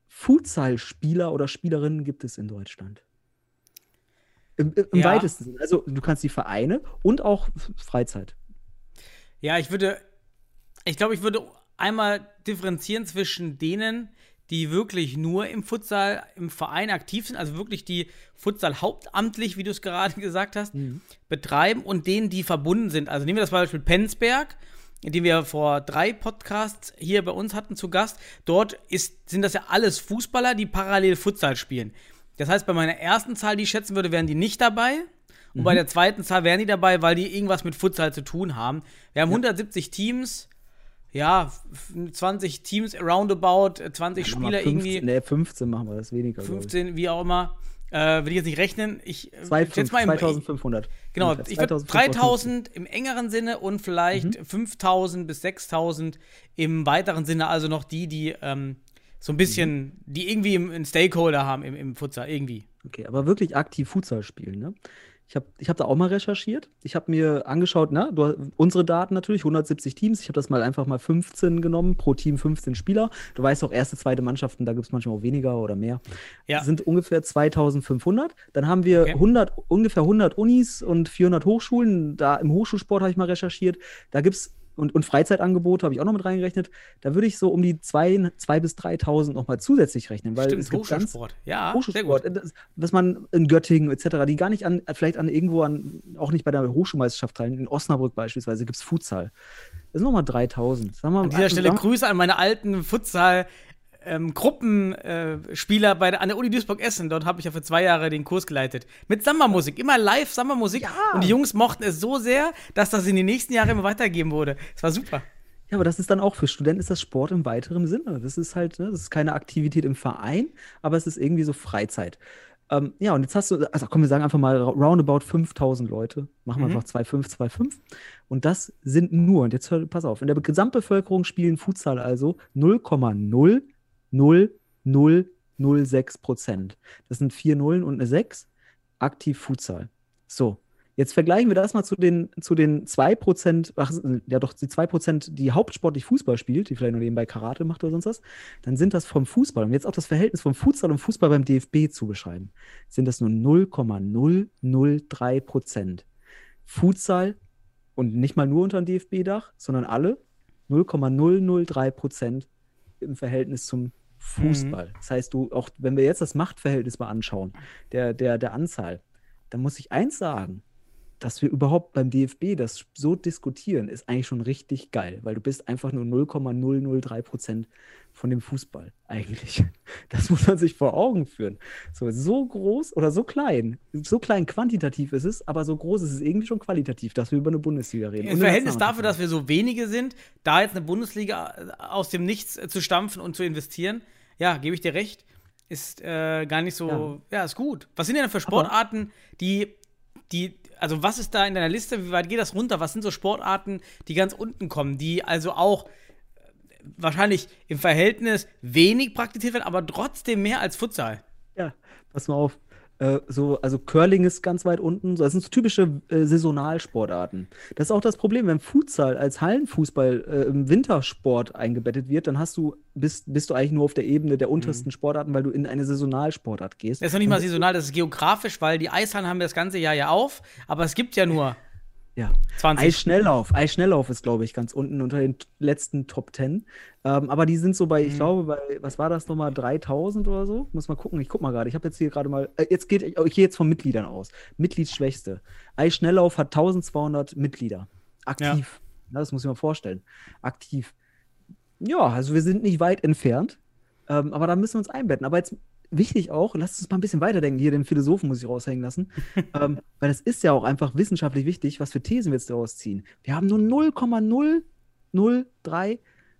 Futsal-Spieler oder Spielerinnen gibt es in Deutschland? Im, im Ja. weitesten Sinne. Also du kannst die Vereine und auch Freizeit. Ja, ich würde, ich glaube, ich würde einmal differenzieren zwischen denen, die wirklich nur im Futsal, im Verein aktiv sind, also wirklich die Futsal hauptamtlich, wie du es gerade gesagt hast, betreiben und denen, die verbunden sind. Also nehmen wir das Beispiel Penzberg, den wir vor drei Podcasts hier bei uns hatten zu Gast. Dort ist, sind das ja alles Fußballer, die parallel Futsal spielen. Das heißt, bei meiner ersten Zahl, die ich schätzen würde, wären die nicht dabei. Und Mhm. bei der zweiten Zahl wären die dabei, weil die irgendwas mit Futsal zu tun haben. Wir haben 170 Teams, ja, f- 20 Teams roundabout, äh, 20 Mach mal Spieler 15, irgendwie, Nee, 15 machen wir, das weniger. glaub ich. 15, wie auch immer. Äh, will ich jetzt nicht rechnen. Ich äh, Zwei, schätze mal im, 2500. Genau, ich würde 2550. 3000 im engeren Sinne und vielleicht Mhm. 5000 bis 6000 im weiteren Sinne, also noch die, die ähm, so ein bisschen, Mhm. die irgendwie im, einen Stakeholder haben im, im Futsal, irgendwie. Okay, aber wirklich aktiv Futsal spielen, ne? Ich habe ich hab da auch mal recherchiert. Ich habe mir angeschaut, na, du, unsere Daten natürlich, 170 Teams. Ich habe das mal einfach mal 15 genommen, pro Team 15 Spieler. Du weißt auch, erste, zweite Mannschaften, da gibt es manchmal auch weniger oder mehr. Ja. Sind ungefähr 2500. Dann haben wir Okay. 100, ungefähr 100 Unis und 400 Hochschulen. Da im Hochschulsport habe ich mal recherchiert. Da gibt es und, und Freizeitangebote habe ich auch noch mit reingerechnet. Da würde ich so um die 2 zwei bis 3.000 nochmal zusätzlich rechnen. Weil Stimmt, es gibt ganz, Hochschulsport. Ja, sehr Hochschulsport, gut. äh, das, was man in Göttingen etc., die gar nicht an, vielleicht an irgendwo an, auch nicht bei der Hochschulmeisterschaft teilnehmen. In Osnabrück beispielsweise gibt es Futsal. Das sind nochmal 3000. Sagen wir, An dieser Stelle Grüße an meine alten Futsal- ähm, Gruppenspieler bei der, an der Uni Duisburg-Essen. Dort habe ich ja für zwei Jahre den Kurs geleitet. Mit Samba-Musik, immer live Samba-Musik. Und die Jungs mochten es so sehr, dass das in die nächsten Jahre immer weitergeben wurde. Es war super. Ja, aber das ist dann auch für Studenten ist das Sport im weiteren Sinne. Das ist halt, ne, das ist keine Aktivität im Verein, aber es ist irgendwie so Freizeit. Ähm, ja, und jetzt hast du, also komm, wir sagen einfach mal roundabout 5000 Leute. Machen wir Mhm. einfach 2,5, 2,5. Und das sind nur, und jetzt hör, pass auf, in der Gesamtbevölkerung spielen Futsal also 0,00006 Prozent. Das sind vier Nullen und eine 6. Aktiv Futsal. So, Jetzt vergleichen wir das mal zu den, zu den 2%, ach, ja doch, die 2%, die hauptsportlich Fußball spielt, die vielleicht noch nebenbei Karate macht oder sonst was, dann sind das vom Fußball, und jetzt auch das Verhältnis vom Futsal und Fußball beim DFB zu beschreiben, sind das nur 0,003%. Futsal und nicht mal nur unter dem DFB-Dach, sondern alle 0,003% im Verhältnis zum Fußball. Das heißt, du, auch wenn wir jetzt das Machtverhältnis mal anschauen, der, der, der Anzahl, dann muss ich eins sagen, dass wir überhaupt beim DFB das so diskutieren, ist eigentlich schon richtig geil, weil du bist einfach nur 0,003 Prozent von dem Fußball eigentlich. Das muss man sich vor Augen führen. So, so groß oder so klein, so klein quantitativ ist es, aber so groß ist es irgendwie schon qualitativ, dass wir über eine Bundesliga reden. Im Verhältnis dafür, dass wir so wenige sind, da jetzt eine Bundesliga äh, aus dem Nichts äh, zu stampfen und zu investieren, ja, gebe ich dir recht, ist äh, gar nicht so, ja. ist gut. Was sind denn für Sportarten, die, die, also was ist da in deiner Liste, wie weit geht das runter? Was sind so Sportarten, die ganz unten kommen, die also auch äh, wahrscheinlich im Verhältnis wenig praktiziert werden, aber trotzdem mehr als Futsal? Ja, pass mal auf. Äh, so, also Curling ist ganz weit unten. Das sind so typische äh, Saisonalsportarten. Das ist auch das Problem, wenn Futsal als Hallenfußball äh, im Wintersport eingebettet wird, dann hast du, bist, bist du eigentlich nur auf der Ebene der untersten Sportarten, weil du in eine Saisonalsportart gehst. Das ist noch nicht mal saisonal, das ist geografisch, weil die Eishallen haben das ganze Jahr ja auf, aber es gibt ja nur Ja. 20. Eisschnelllauf. Eisschnelllauf ist, glaube ich, ganz unten unter den letzten Top 10. Ähm, aber die sind so bei, Mhm. ich glaube, bei, was war das nochmal, 3000 oder so? Muss mal gucken. Ich guck mal gerade. Ich habe jetzt hier gerade mal, äh, jetzt geht, ich gehe jetzt von Mitgliedern aus. Mitgliedsschwächste. Eisschnelllauf hat 1200 Mitglieder. Aktiv. Ja, das muss ich mir vorstellen. Aktiv. Ja, also wir sind nicht weit entfernt. Ähm, aber da müssen wir uns einbetten. Aber jetzt wichtig auch, lasst uns mal ein bisschen weiterdenken. Hier, den Philosophen muss ich raushängen lassen. ähm, weil das ist ja auch einfach wissenschaftlich wichtig, was für Thesen wir jetzt daraus ziehen. Wir haben nur 0,003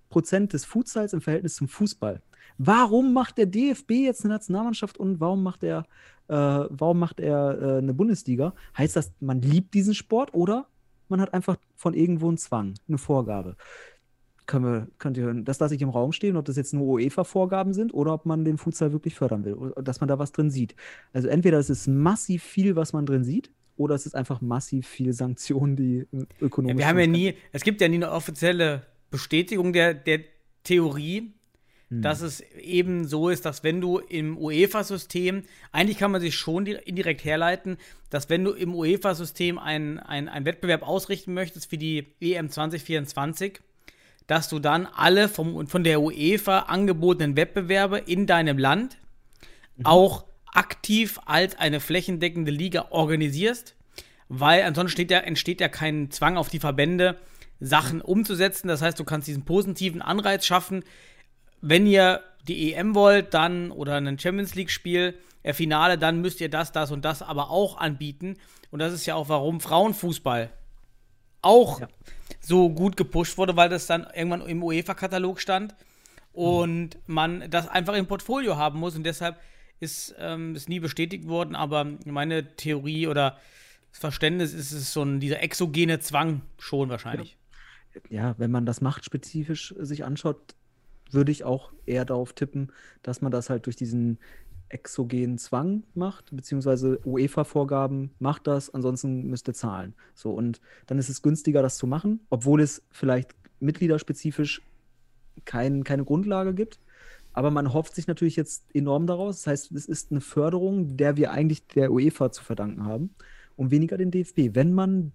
Prozent des Futsals im Verhältnis zum Fußball. Warum macht der DFB jetzt eine Nationalmannschaft und warum macht er, äh, warum macht er äh, eine Bundesliga? Heißt das, man liebt diesen Sport oder man hat einfach von irgendwo einen Zwang, eine Vorgabe? Können wir, könnt ihr, das lasse ich im Raum stehen, ob das jetzt nur UEFA-Vorgaben sind oder ob man den Futsal wirklich fördern will, oder dass man da was drin sieht. Also entweder es ist massiv viel, was man drin sieht, oder es ist einfach massiv viel Sanktionen, die ökonomisch. Ja, wir haben ja nie, es gibt ja nie eine offizielle Bestätigung der, der Theorie, Hm. dass es eben so ist, dass wenn du im UEFA-System, eigentlich kann man sich schon di- indirekt herleiten, dass wenn du im UEFA-System einen ein Wettbewerb ausrichten möchtest für die EM 2024, dass du dann alle vom, von der UEFA angebotenen Wettbewerbe in deinem Land auch aktiv als eine flächendeckende Liga organisierst, weil ansonsten ja, entsteht ja kein Zwang auf die Verbände, Sachen umzusetzen. Das heißt, du kannst diesen positiven Anreiz schaffen, wenn ihr die EM wollt, dann oder ein Champions League-Spiel, äh, Finale, dann müsst ihr das, das und das aber auch anbieten. Und das ist ja auch, warum Frauenfußball auch Ja. so gut gepusht wurde, weil das dann irgendwann im UEFA-Katalog stand und man das einfach im Portfolio haben muss. Und deshalb ist ähm, es nie bestätigt worden, aber meine Theorie oder das Verständnis ist es so ein, dieser exogene Zwang schon wahrscheinlich. ja, wenn man das machtspezifisch sich anschaut, würde ich auch eher darauf tippen, dass man das halt durch diesen exogenen Zwang macht, beziehungsweise UEFA-Vorgaben macht das, ansonsten müsst ihr zahlen. So, und dann ist es günstiger, das zu machen, obwohl es vielleicht mitgliederspezifisch kein, keine Grundlage gibt. Aber man hofft sich natürlich jetzt enorm daraus. Das heißt, es ist eine Förderung, der wir eigentlich der UEFA zu verdanken haben und weniger den DFB. Wenn man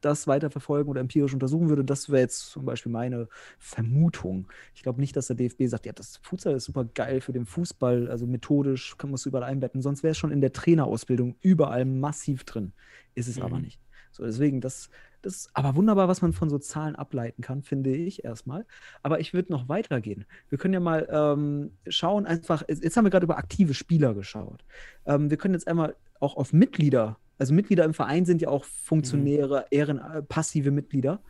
das weiter verfolgen oder empirisch untersuchen würde, das wäre jetzt zum Beispiel meine Vermutung. Ich glaube nicht, dass der DFB sagt, ja, das Futsal ist super geil für den Fußball, also methodisch kann man es überall einbetten. Sonst wäre es schon in der Trainerausbildung überall massiv drin. Ist es aber nicht. So, deswegen, das, das ist aber wunderbar, was man von so Zahlen ableiten kann, finde ich erstmal. Aber ich würde noch weitergehen. Wir können ja mal ähm, schauen, einfach, jetzt haben wir gerade über aktive Spieler geschaut. Ähm, wir können jetzt einmal auch auf Mitglieder, also Mitglieder im Verein sind ja auch Funktionäre, Ehren, äh, passive Mitglieder.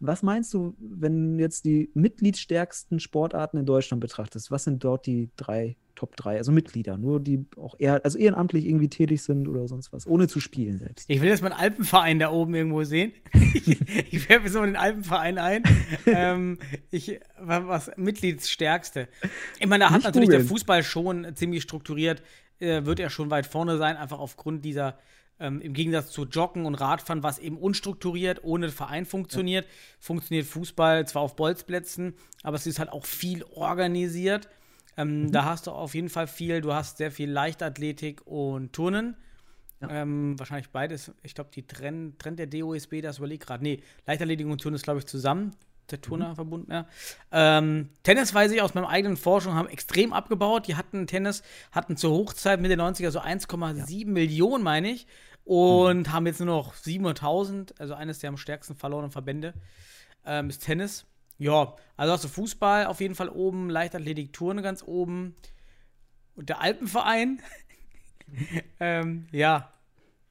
Was meinst du, wenn du jetzt die mitgliedstärksten Sportarten in Deutschland betrachtest? Was sind dort die drei, Top 3? Also Mitglieder, nur die auch eher, also ehrenamtlich irgendwie tätig sind oder sonst was, ohne zu spielen selbst. Ich will jetzt mal einen Alpenverein da oben irgendwo sehen. ich ich werfe so den Alpenverein ein. ähm, ich, was, was Mitgliedsstärkste. Ich meine, da hat Nicht natürlich der googeln. Fußball schon ziemlich strukturiert, äh, wird er schon weit vorne sein, einfach aufgrund dieser, ähm, im Gegensatz zu Joggen und Radfahren, was eben unstrukturiert, ohne Verein funktioniert, funktioniert Fußball zwar auf Bolzplätzen, aber es ist halt auch viel organisiert. Ähm, Da hast du auf jeden Fall viel, du hast sehr viel Leichtathletik und Turnen. Ähm, wahrscheinlich beides. Ich glaube, die trennt, trennt der DOSB das überlegt gerade. Nee, Leichtathletik und Turnen ist, glaube ich, zusammen. Der Turner verbunden, ja. Ähm, Tennis weiß ich aus meiner eigenen Forschung, haben extrem abgebaut. Die hatten Tennis, hatten zur Hochzeit Mitte der 90er so 1,7 Millionen, meine ich. Und haben jetzt nur noch 700.000, also eines der am stärksten verlorenen Verbände, ähm, ist Tennis. Ja, also hast du Fußball auf jeden Fall oben, Leichtathletik, Turnen ganz oben. Und der Alpenverein. ähm, ja.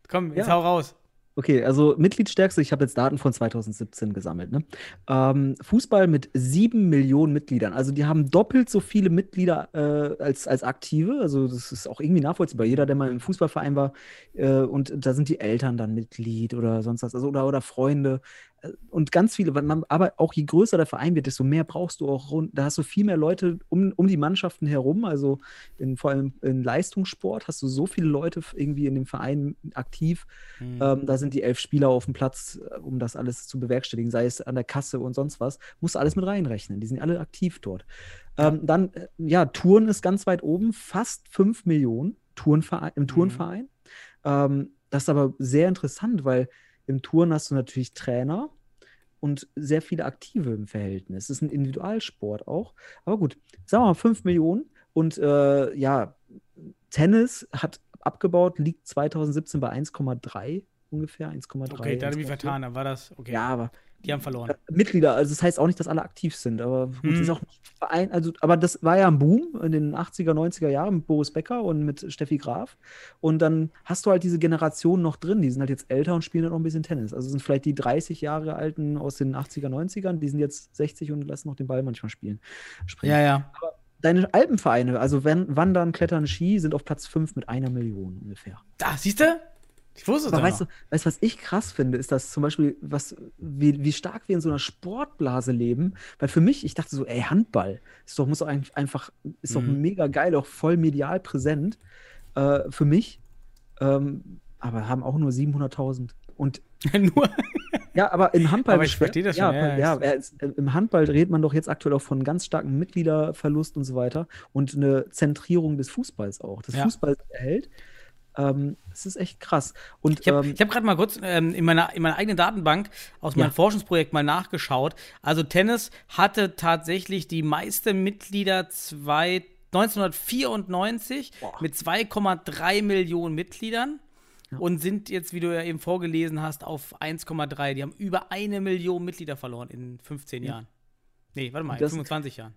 Komm, jetzt Ja. hau raus. Okay, also Mitgliedstärkste, ich habe jetzt Daten von 2017 gesammelt. Ne? Ähm, Fußball mit sieben Millionen Mitgliedern. Also die haben doppelt so viele Mitglieder äh, als, als Aktive. Also das ist auch irgendwie nachvollziehbar. Jeder, der mal im Fußballverein war äh, und da sind die Eltern dann Mitglied oder sonst was, also oder, oder Freunde. Und ganz viele, man, aber auch je größer der Verein wird, desto mehr brauchst du auch rund, da hast du viel mehr Leute um, um die Mannschaften herum. Also in, vor allem in Leistungssport hast du so viele Leute irgendwie in dem Verein aktiv. Ähm, da sind die elf Spieler auf dem Platz, äh, um das alles zu bewerkstelligen, sei es an der Kasse und sonst was. Musst du alles mit reinrechnen. Die sind alle aktiv dort. Ähm, dann, äh, ja, Touren ist ganz weit oben, fast 5 Millionen Tourenverein, im Tourenverein. Ähm, das ist aber sehr interessant, weil im Touren hast du natürlich Trainer und sehr viele Aktive im Verhältnis. Es ist ein Individualsport auch. Aber gut, sagen wir mal 5 Millionen. Und äh, ja, Tennis hat abgebaut, liegt 2017 bei 1,3 ungefähr. 1,3. Okay, da habe ich 1,4. vertan, war das. Okay, Ja, aber die haben verloren. äh, Mitglieder, also das heißt auch nicht, dass alle aktiv sind, aber gut, Mhm. ist auch Verein, also, aber das war ja ein Boom in den 80er, 90er Jahren mit Boris Becker und mit Steffi Graf. Und dann hast du halt diese Generation noch drin, die sind halt jetzt älter und spielen dann noch ein bisschen Tennis. Also sind vielleicht die 30 Jahre alten aus den 80er, 90ern, die sind jetzt 60 und lassen noch den Ball manchmal spielen. Springen. Ja, ja. Deine Alpenvereine, also wenn, Wandern, Klettern, Ski, sind auf Platz 5 mit einer Million ungefähr. Da, siehst du? Ich wusste Aber weißt du, weißt was ich krass finde, ist, dass zum Beispiel, was, wie, wie stark wir in so einer Sportblase leben. Weil für mich, ich dachte so, ey, Handball ist doch, muss doch einfach, ist doch Mhm. mega geil, auch voll medial präsent äh, für mich. Ähm, aber haben auch nur 700.000. Und Nur. ja, aber im Handball. Aber ich verstehe das ja, schon, ja, Ja, ja, äh, im Handball redet man doch jetzt aktuell auch von ganz starkem Mitgliederverlust und so weiter und eine Zentrierung des Fußballs auch. Das. Fußball erhält. Ähm, das ist echt krass. Und Ich habe ähm, hab gerade mal kurz ähm, in, meiner, in meiner eigenen Datenbank aus meinem Ja. Forschungsprojekt mal nachgeschaut. Also Tennis hatte tatsächlich die meisten Mitglieder zwei, 1994 mit 2,3 Millionen Mitgliedern und sind jetzt, wie du ja eben vorgelesen hast, auf 1,3. Die haben über eine Million Mitglieder verloren in 15 Jahren. Nee, warte mal, in Das- 25 Jahren.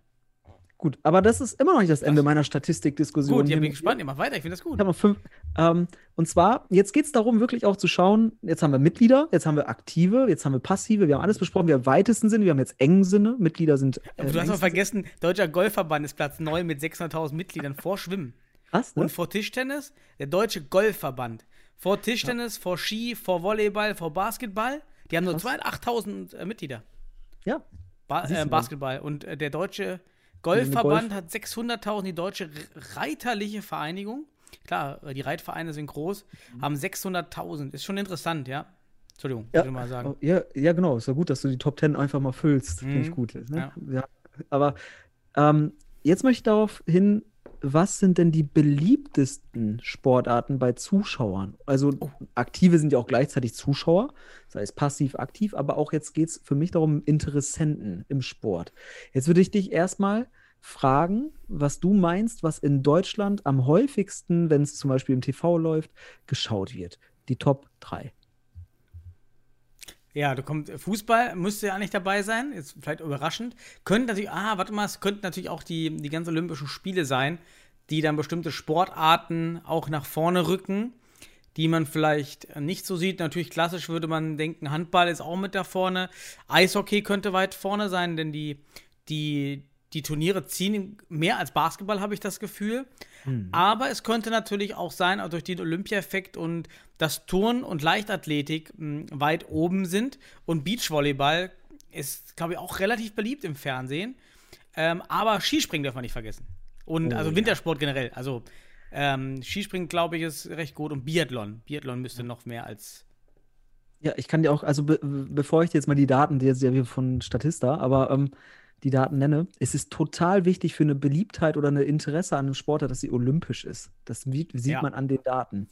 Gut, aber das ist immer noch nicht das Ende meiner Statistikdiskussion. Gut, ich bin gespannt. Ihr macht weiter. Ich finde das Ich gut. habe noch fünf. Ähm, und zwar, jetzt geht es darum, wirklich auch zu schauen, jetzt haben wir Mitglieder, jetzt haben wir aktive, jetzt haben wir passive, wir haben alles besprochen, wir haben weitesten Sinne, wir haben jetzt engen Sinne, Mitglieder sind. äh, Aber du hast mal vergessen, Deutscher Golfverband ist Platz 9 mit 600.000 Mitgliedern vor Schwimmen. Was, ne? Und vor Tischtennis der Deutsche Golfverband. Vor Tischtennis, vor Ski, vor Volleyball, vor Basketball. Die haben nur 208.000 äh, Mitglieder. Ja. Ba äh. Basketball. Und äh, der Deutsche Golf- Golfverband hat 600.000. Die Deutsche Reiterliche Vereinigung, klar, äh, die Reitvereine sind groß, haben 600.000. Ist schon interessant, ja. Entschuldigung, Ja. würde ich mal sagen. Oh, ja, ja, genau. Ist ja gut, dass du die Top Ten einfach mal füllst. Finde ich Mhm. gut. Ne? Ja. Ja. Aber ähm, jetzt möchte ich darauf hin, was sind denn die beliebtesten Sportarten bei Zuschauern? Also Oh. Aktive sind ja auch gleichzeitig Zuschauer, sei es passiv, aktiv, aber auch jetzt geht es für mich darum, Interessenten im Sport. Jetzt würde ich dich erstmal fragen, was du meinst, was in Deutschland am häufigsten, wenn es zum Beispiel im TV läuft, geschaut wird. Die Top 3. Ja, da kommt Fußball, müsste ja nicht dabei sein, ist vielleicht überraschend. Könnte natürlich, ah, warte mal, es könnten natürlich auch die, die ganzen Olympischen Spiele sein, die dann bestimmte Sportarten auch nach vorne rücken, die man vielleicht nicht so sieht. Natürlich klassisch würde man denken, Handball ist auch mit da vorne. Eishockey könnte weit vorne sein, denn die, die, die Turniere ziehen mehr als Basketball, habe ich das Gefühl. Aber es könnte natürlich auch sein, auch durch den Olympia-Effekt und dass Turn und Leichtathletik mh, weit oben sind und Beachvolleyball ist, glaube ich, auch relativ beliebt im Fernsehen. Ähm, aber Skispringen darf man nicht vergessen. Und Oh, also ja. Wintersport generell. Also ähm, Skispringen, glaube ich, ist recht gut. Und Biathlon. Biathlon müsste noch mehr als. Ja, ich kann dir auch, also be bevor ich dir jetzt mal die Daten, die jetzt ja von Statista, aber ähm, die Daten nenne, es ist total wichtig für eine Beliebtheit oder eine Interesse an einem Sportart, dass sie olympisch ist. Das sieht, sieht Ja. man an den Daten.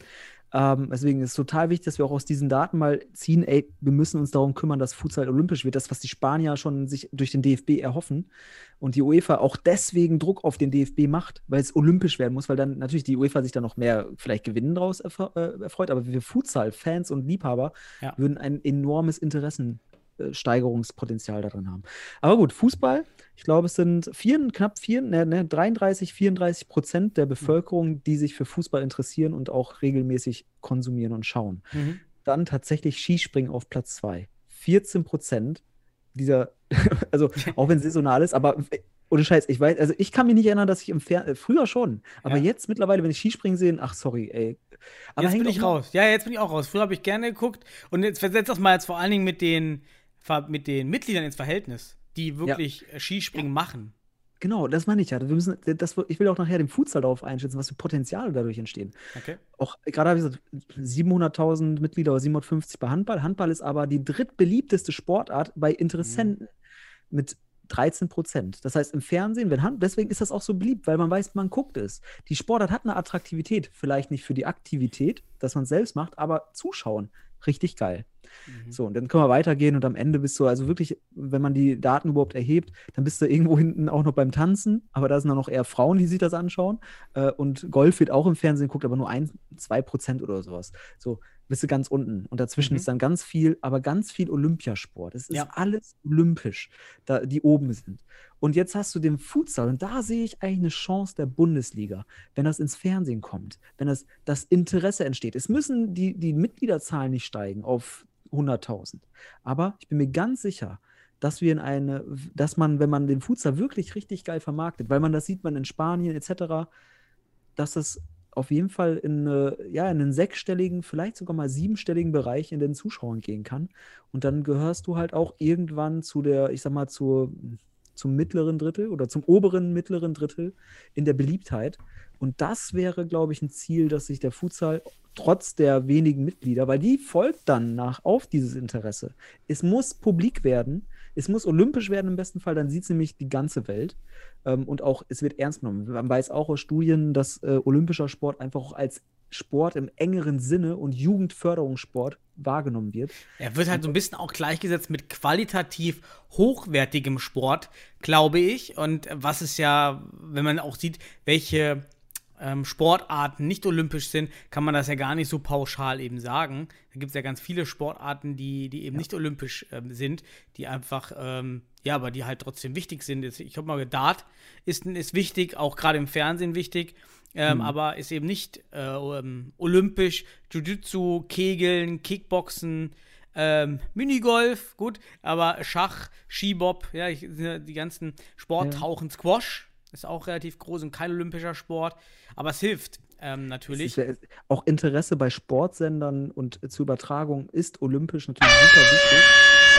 Ähm, deswegen ist es total wichtig, dass wir auch aus diesen Daten mal ziehen, ey, wir müssen uns darum kümmern, dass Futsal olympisch wird. Das, was die Spanier schon sich durch den DFB erhoffen und die UEFA auch deswegen Druck auf den DFB macht, weil es olympisch werden muss, weil dann natürlich die UEFA sich da noch mehr vielleicht Gewinnen draus erf äh, erfreut, aber wir Futsal-Fans und Liebhaber Ja. würden ein enormes Interessensteigerungspotenzial darin haben. Aber gut, Fußball, ich glaube, es sind vier, knapp vier, ne, ne, 33, 34 Prozent der Bevölkerung, die sich für Fußball interessieren und auch regelmäßig konsumieren und schauen. Mhm. Dann tatsächlich Skispringen auf Platz zwei. 14 Prozent dieser, also auch wenn es saisonal ist, aber äh, ohne Scheiß, ich weiß, also ich kann mich nicht erinnern, dass ich im Fer äh, früher schon, aber Ja. jetzt mittlerweile, wenn ich Skispringen sehe, ach sorry, ey. Aber jetzt bin ich raus. Ja, jetzt bin ich auch raus. Früher habe ich gerne geguckt. Und jetzt versetzt das mal jetzt vor allen Dingen mit den, mit den Mitgliedern ins Verhältnis, die wirklich äh, Skispringen machen. Genau, das meine ich ja. Wir müssen, das, ich will auch nachher den Futsal darauf einschätzen, was für Potenziale dadurch entstehen. Okay. Auch gerade habe ich gesagt, 700.000 Mitglieder oder 750 bei Handball. Handball ist aber die drittbeliebteste Sportart bei Interessenten mit 13 Prozent. Das heißt, im Fernsehen, wenn Hand, deswegen ist das auch so beliebt, weil man weiß, man guckt es. Die Sportart hat eine Attraktivität, vielleicht nicht für die Aktivität, dass man es selbst macht, aber zuschauen, richtig geil. So, und dann können wir weitergehen und am Ende bist du also wirklich, wenn man die Daten überhaupt erhebt, dann bist du irgendwo hinten auch noch beim Tanzen, aber da sind dann noch eher Frauen, die sich das anschauen. Äh, und Golf wird auch im Fernsehen geguckt, aber nur ein, zwei Prozent oder sowas. So, bist du ganz unten. Und dazwischen Mhm. ist dann ganz viel, aber ganz viel Olympiasport. Es ist Ja. alles olympisch, da, die oben sind. Und jetzt hast du den Futsal und da sehe ich eigentlich eine Chance der Bundesliga, wenn das ins Fernsehen kommt, wenn das, das Interesse entsteht. Es müssen die, die Mitgliederzahlen nicht steigen auf 100.000. Aber ich bin mir ganz sicher, dass wir in eine, dass man, wenn man den Futsal wirklich richtig geil vermarktet, weil man das sieht man in Spanien etc., dass es auf jeden Fall in, eine, ja, in einen sechsstelligen, vielleicht sogar mal siebenstelligen Bereich in den Zuschauern gehen kann. Und dann gehörst du halt auch irgendwann zu der, ich sag mal, zur, zum mittleren Drittel oder zum oberen mittleren Drittel in der Beliebtheit. Und das wäre, glaube ich, ein Ziel, dass sich der Futsal trotz der wenigen Mitglieder, weil die folgt dann nach auf dieses Interesse. Es muss publik werden, es muss olympisch werden im besten Fall, dann sieht es nämlich die ganze Welt. Ähm, und auch, es wird ernst genommen. Man weiß auch aus Studien, dass äh, olympischer Sport einfach auch als Sport im engeren Sinne und Jugendförderungssport wahrgenommen wird. Er wird halt so ein bisschen auch gleichgesetzt mit qualitativ hochwertigem Sport, glaube ich. Und was es ja, wenn man auch sieht, welche ähm, Sportarten nicht olympisch sind, kann man das ja gar nicht so pauschal eben sagen. Da gibt es ja ganz viele Sportarten, die, die eben nicht olympisch ähm, sind, die einfach, ähm, ja, aber die halt trotzdem wichtig sind. Jetzt, Ich habe mal gedacht, ist, ist wichtig, auch gerade im Fernsehen wichtig, ähm, aber ist eben nicht äh, ähm, olympisch. Jiu-Jitsu, Kegeln, Kickboxen, ähm, Minigolf, gut, aber Schach, Skibob, ja, ich, die ganzen Sporttauchen, Squash ist auch relativ groß und kein olympischer Sport, aber es hilft ähm, natürlich. ist auch Interesse bei Sportsendern und zur Übertragung ist olympisch natürlich super wichtig.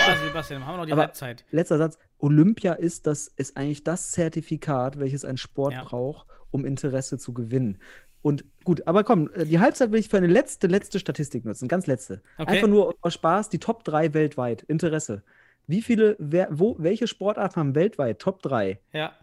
Oh, Sebastian, haben wir noch die Aber- Halbzeit. Letzter Satz. Olympia ist, das, ist eigentlich das Zertifikat, welches ein Sport Ja. braucht, um Interesse zu gewinnen. Und gut, aber komm, äh, die Halbzeit will ich für eine letzte, letzte Statistik nutzen. Ganz letzte. Okay. Einfach nur aus Spaß, die Top 3 weltweit. Interesse. Wie viele, wer, wo, welche Sportarten haben weltweit Top 3 Ja.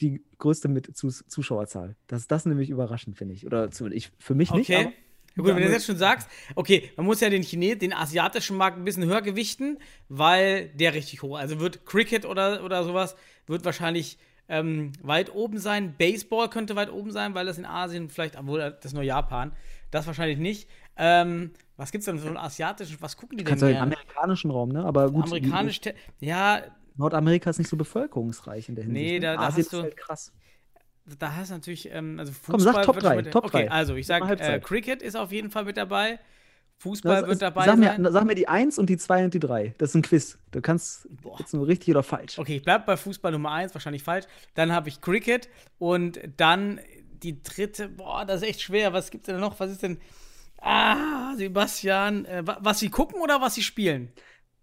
Die größte mit Zus Zuschauerzahl? Das ist das nämlich überraschend, finde ich. Oder zumindest ich, für mich nicht. Okay. Ja, gut, wenn du das jetzt schon sagst, okay, man muss ja den Chines, den asiatischen Markt ein bisschen höher gewichten, weil der richtig hoch. Also wird Cricket oder, oder sowas, wird wahrscheinlich ähm, weit oben sein. Baseball könnte weit oben sein, weil das in Asien vielleicht, obwohl das nur Japan, das wahrscheinlich nicht. Ähm, was gibt's denn so einen asiatischen, was gucken die denn Kannst du den amerikanischen Raum, ne? Aber gut, Amerikanisch, ja, Nordamerika ist nicht so bevölkerungsreich in der Hinsicht. Nee, ne? da- da Asien hast du- ist halt krass. da hast du natürlich, ähm, also Fußball Komm, sag Top wird schon drei, mit- Top okay, also ich Sag äh. Cricket ist auf jeden Fall mit dabei, Fußball Das wird dabei sag, sein. mir, sag mir die 1 und die 2 und die 3. Das ist ein Quiz. Du kannst jetzt nur richtig oder falsch. Okay, ich bleib bei Fußball Nummer 1, wahrscheinlich falsch. Dann habe ich Cricket und dann die dritte, boah, das ist echt schwer. Was gibt's denn noch? Was ist denn. Ah, Sebastian, äh, wa- was sie gucken oder was sie spielen?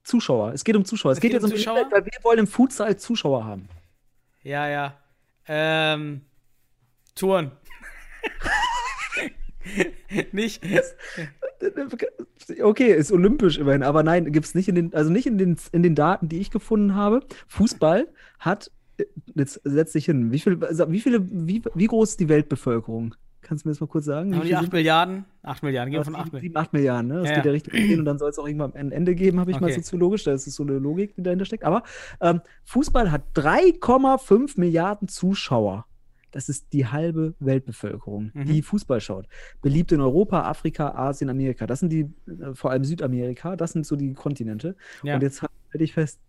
Zuschauer. Es geht um Zuschauer. Es, Es geht, geht jetzt um Zuschauer? Zuschauer, weil wir wollen im Futsal Zuschauer haben. Ja, ja. Ähm. Touren. Nicht? Okay, ist olympisch immerhin, aber nein, gibt es nicht in den, also nicht in den, in den Daten, die ich gefunden habe. Fußball hat, äh, jetzt setz dich hin, wie, viel, also wie viele, wie, wie groß ist die Weltbevölkerung? Kannst du mir das mal kurz sagen? Haben die viel 8 sind- Milliarden? 8 Milliarden, gehen wir von Ja, 8 sieben, Milliarden. sieben, acht Milliarden, ne? Das Ja, geht ja. richtig gehen und dann soll es auch irgendwann ein Ende geben, habe ich mal Okay. soziologisch. Das ist so eine Logik, die dahinter steckt. Aber ähm, Fußball hat 3,5 Milliarden Zuschauer. Das ist die halbe Weltbevölkerung, Mhm. die Fußball schaut. Beliebt in Europa, Afrika, Asien, Amerika. Das sind die, äh, vor allem Südamerika, das sind so die Kontinente. Ja. Und jetzt halte ich fest,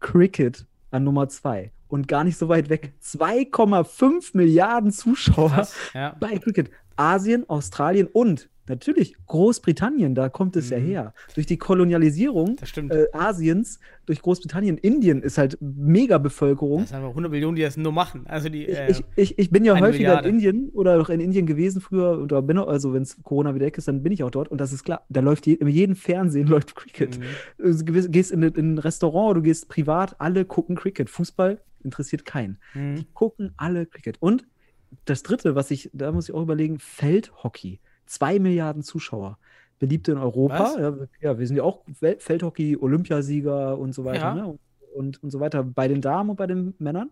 Cricket an Nummer zwei. Und gar nicht so weit weg. 2,5 Milliarden Zuschauer Krass, ja. bei Cricket. Asien, Australien und natürlich Großbritannien, da kommt es ja Mhm. her. Durch die Kolonialisierung äh, Asiens, durch Großbritannien, Indien ist halt mega Bevölkerung. Das sind aber 100 Millionen, die das nur machen. Also die. Ich, äh, ich, ich, ich bin ja häufiger Milliarde. in Indien oder auch in Indien gewesen früher, oder bin auch, also wenn es Corona wieder weg ist, dann bin ich auch dort und das ist klar, da läuft je, in jedem Fernsehen läuft Cricket. Mhm. Du gehst- gehst in, in ein Restaurant, du gehst privat, alle gucken Cricket. Fußball interessiert keinen. Mhm. Die gucken alle Cricket. Und das dritte, was ich, da muss ich auch überlegen, Feldhockey. Zwei Milliarden Zuschauer. Beliebt in Europa. Ja, ja, wir sind ja auch Feldhockey, Olympiasieger und so weiter. Ja. Ne? Und, und so weiter bei den Damen und bei den Männern.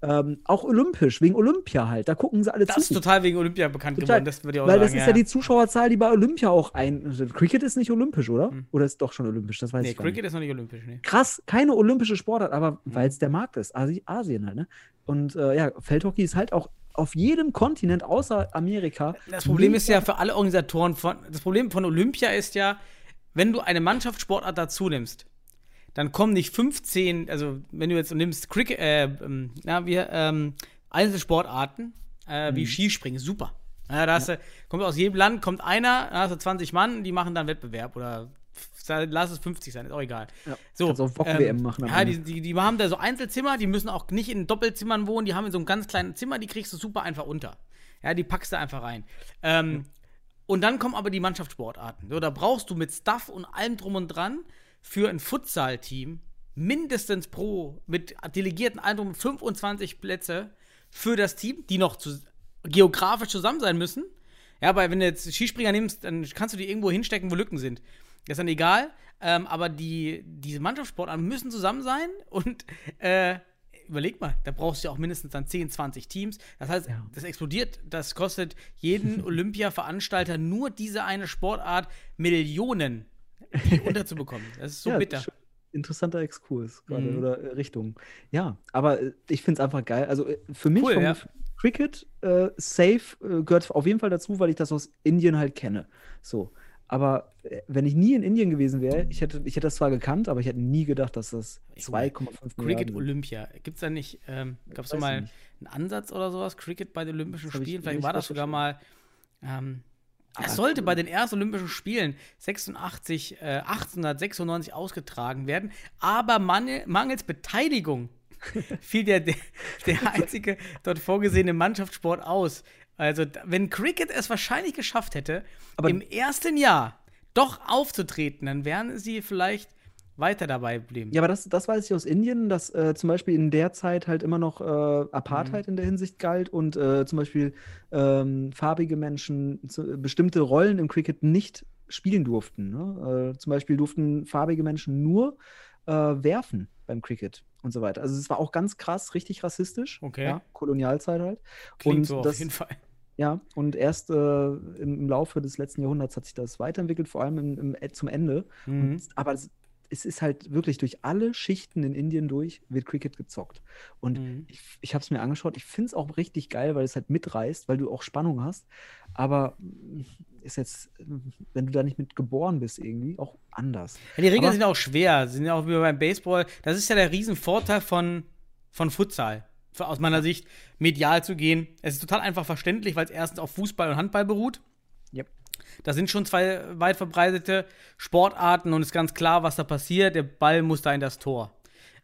Ähm, auch olympisch, wegen Olympia halt. Da gucken sie alle Das zu. ist total wegen Olympia bekannt Total. geworden, das würde ich auch Weil sagen. das ist ja die Zuschauerzahl, die bei Olympia auch ein. also Cricket ist nicht olympisch, oder? Hm. Oder ist doch schon olympisch? Das weiß Nee, ich gar nicht Cricket ist noch nicht olympisch, nee. krass, keine olympische Sportart, aber Mhm. weil es der Markt ist, Asi Asien halt, ne? Und äh, ja, Feldhockey ist halt auch auf jedem Kontinent außer Amerika. Das Problem ist ja für alle Organisatoren von, das Problem von Olympia ist ja, wenn du eine Mannschaftssportart dazu nimmst, dann kommen nicht 15, also wenn du jetzt nimmst Cricket, äh, ähm, na, wir, ähm, Einzelsportarten, äh, wie Skispringen, super. Ja, da hast du, kommt aus jedem Land, kommt einer, da hast du 20 Mann, die machen dann Wettbewerb oder lass es 50 sein, ist auch egal. Ja, So, kannst auch Wok-WM machen am Ja, die, die, die haben da so Einzelzimmer, die müssen auch nicht in Doppelzimmern wohnen, die haben in so einem ganz kleinen Zimmer, die kriegst du super einfach unter. Ja, die packst du einfach rein. Ähm, und dann kommen aber die Mannschaftssportarten. So, da brauchst du mit Stuff und allem drum und dran für ein Futsal-Team mindestens pro, mit Delegierten drum 25 Plätze für das Team, die noch zu, geografisch zusammen sein müssen. Ja, weil wenn du jetzt Skispringer nimmst, dann kannst du die irgendwo hinstecken, wo Lücken sind. Das ist dann egal. Ähm, aber die, diese Mannschaftssportarten müssen zusammen sein und äh, überleg mal, da brauchst du ja auch mindestens dann 10, 20 Teams. Das heißt, Ja. das explodiert, das kostet jeden Olympia-Veranstalter nur diese eine Sportart Millionen, die unterzubekommen. Das ist so Ja, bitter. interessanter Exkurs gerade Mhm. oder äh, Richtung. Ja, aber äh, ich finde es einfach geil. Also äh, für mich Cool, vom ja. Cricket äh, safe äh, gehört auf jeden Fall dazu, weil ich das aus Indien halt kenne. So. Aber äh, wenn ich nie in Indien gewesen wäre, ich hätte, ich hätte das zwar gekannt, aber ich hätte nie gedacht, dass das 2,5 Cricket. Olympia. Gibt es da nicht, ähm, gab es da mal ich nicht. einen Ansatz oder sowas? Cricket bei den Olympischen Spielen? Vielleicht war das sogar mal. Ähm, es sollte bei den ersten Olympischen Spielen 86, äh, 1896 ausgetragen werden, aber mangel, mangels Beteiligung fiel der, der, der einzige dort vorgesehene Mannschaftssport aus. Also, wenn Cricket es wahrscheinlich geschafft hätte, Aber- im ersten Jahr doch aufzutreten, dann wären sie vielleicht weiter dabei geblieben. Ja, aber das, das weiß ich aus Indien, dass äh, zum Beispiel in der Zeit halt immer noch äh, Apartheid in der Hinsicht galt und äh, zum Beispiel ähm, farbige Menschen zu, bestimmte Rollen im Cricket nicht spielen durften. Ne? Äh, zum Beispiel durften farbige Menschen nur äh, werfen beim Cricket und so weiter. Also es war auch ganz krass, richtig rassistisch. Okay. Ja, Kolonialzeit halt. Klingt und so das, auf jeden Fall. Ja, und erst äh, im, im Laufe des letzten Jahrhunderts hat sich das weiterentwickelt, vor allem im, im, zum Ende. Mhm. Und, aber es, es ist halt wirklich durch alle Schichten in Indien durch, wird Cricket gezockt. Und Mhm. ich, ich habe es mir angeschaut, ich finde es auch richtig geil, weil es halt mitreißt, weil du auch Spannung hast. Aber mm, ist jetzt, mm, wenn du da nicht mit geboren bist, irgendwie auch anders. Ja, die Regeln Aber- sind auch schwer, sind ja auch wie beim Baseball. Das ist ja der Riesenvorteil von, von Futsal. Aus meiner Sicht, medial zu gehen. Es ist total einfach verständlich, weil es erstens auf Fußball und Handball beruht. Das sind schon zwei weit verbreitete Sportarten und ist ganz klar, was da passiert. Der Ball muss da in das Tor.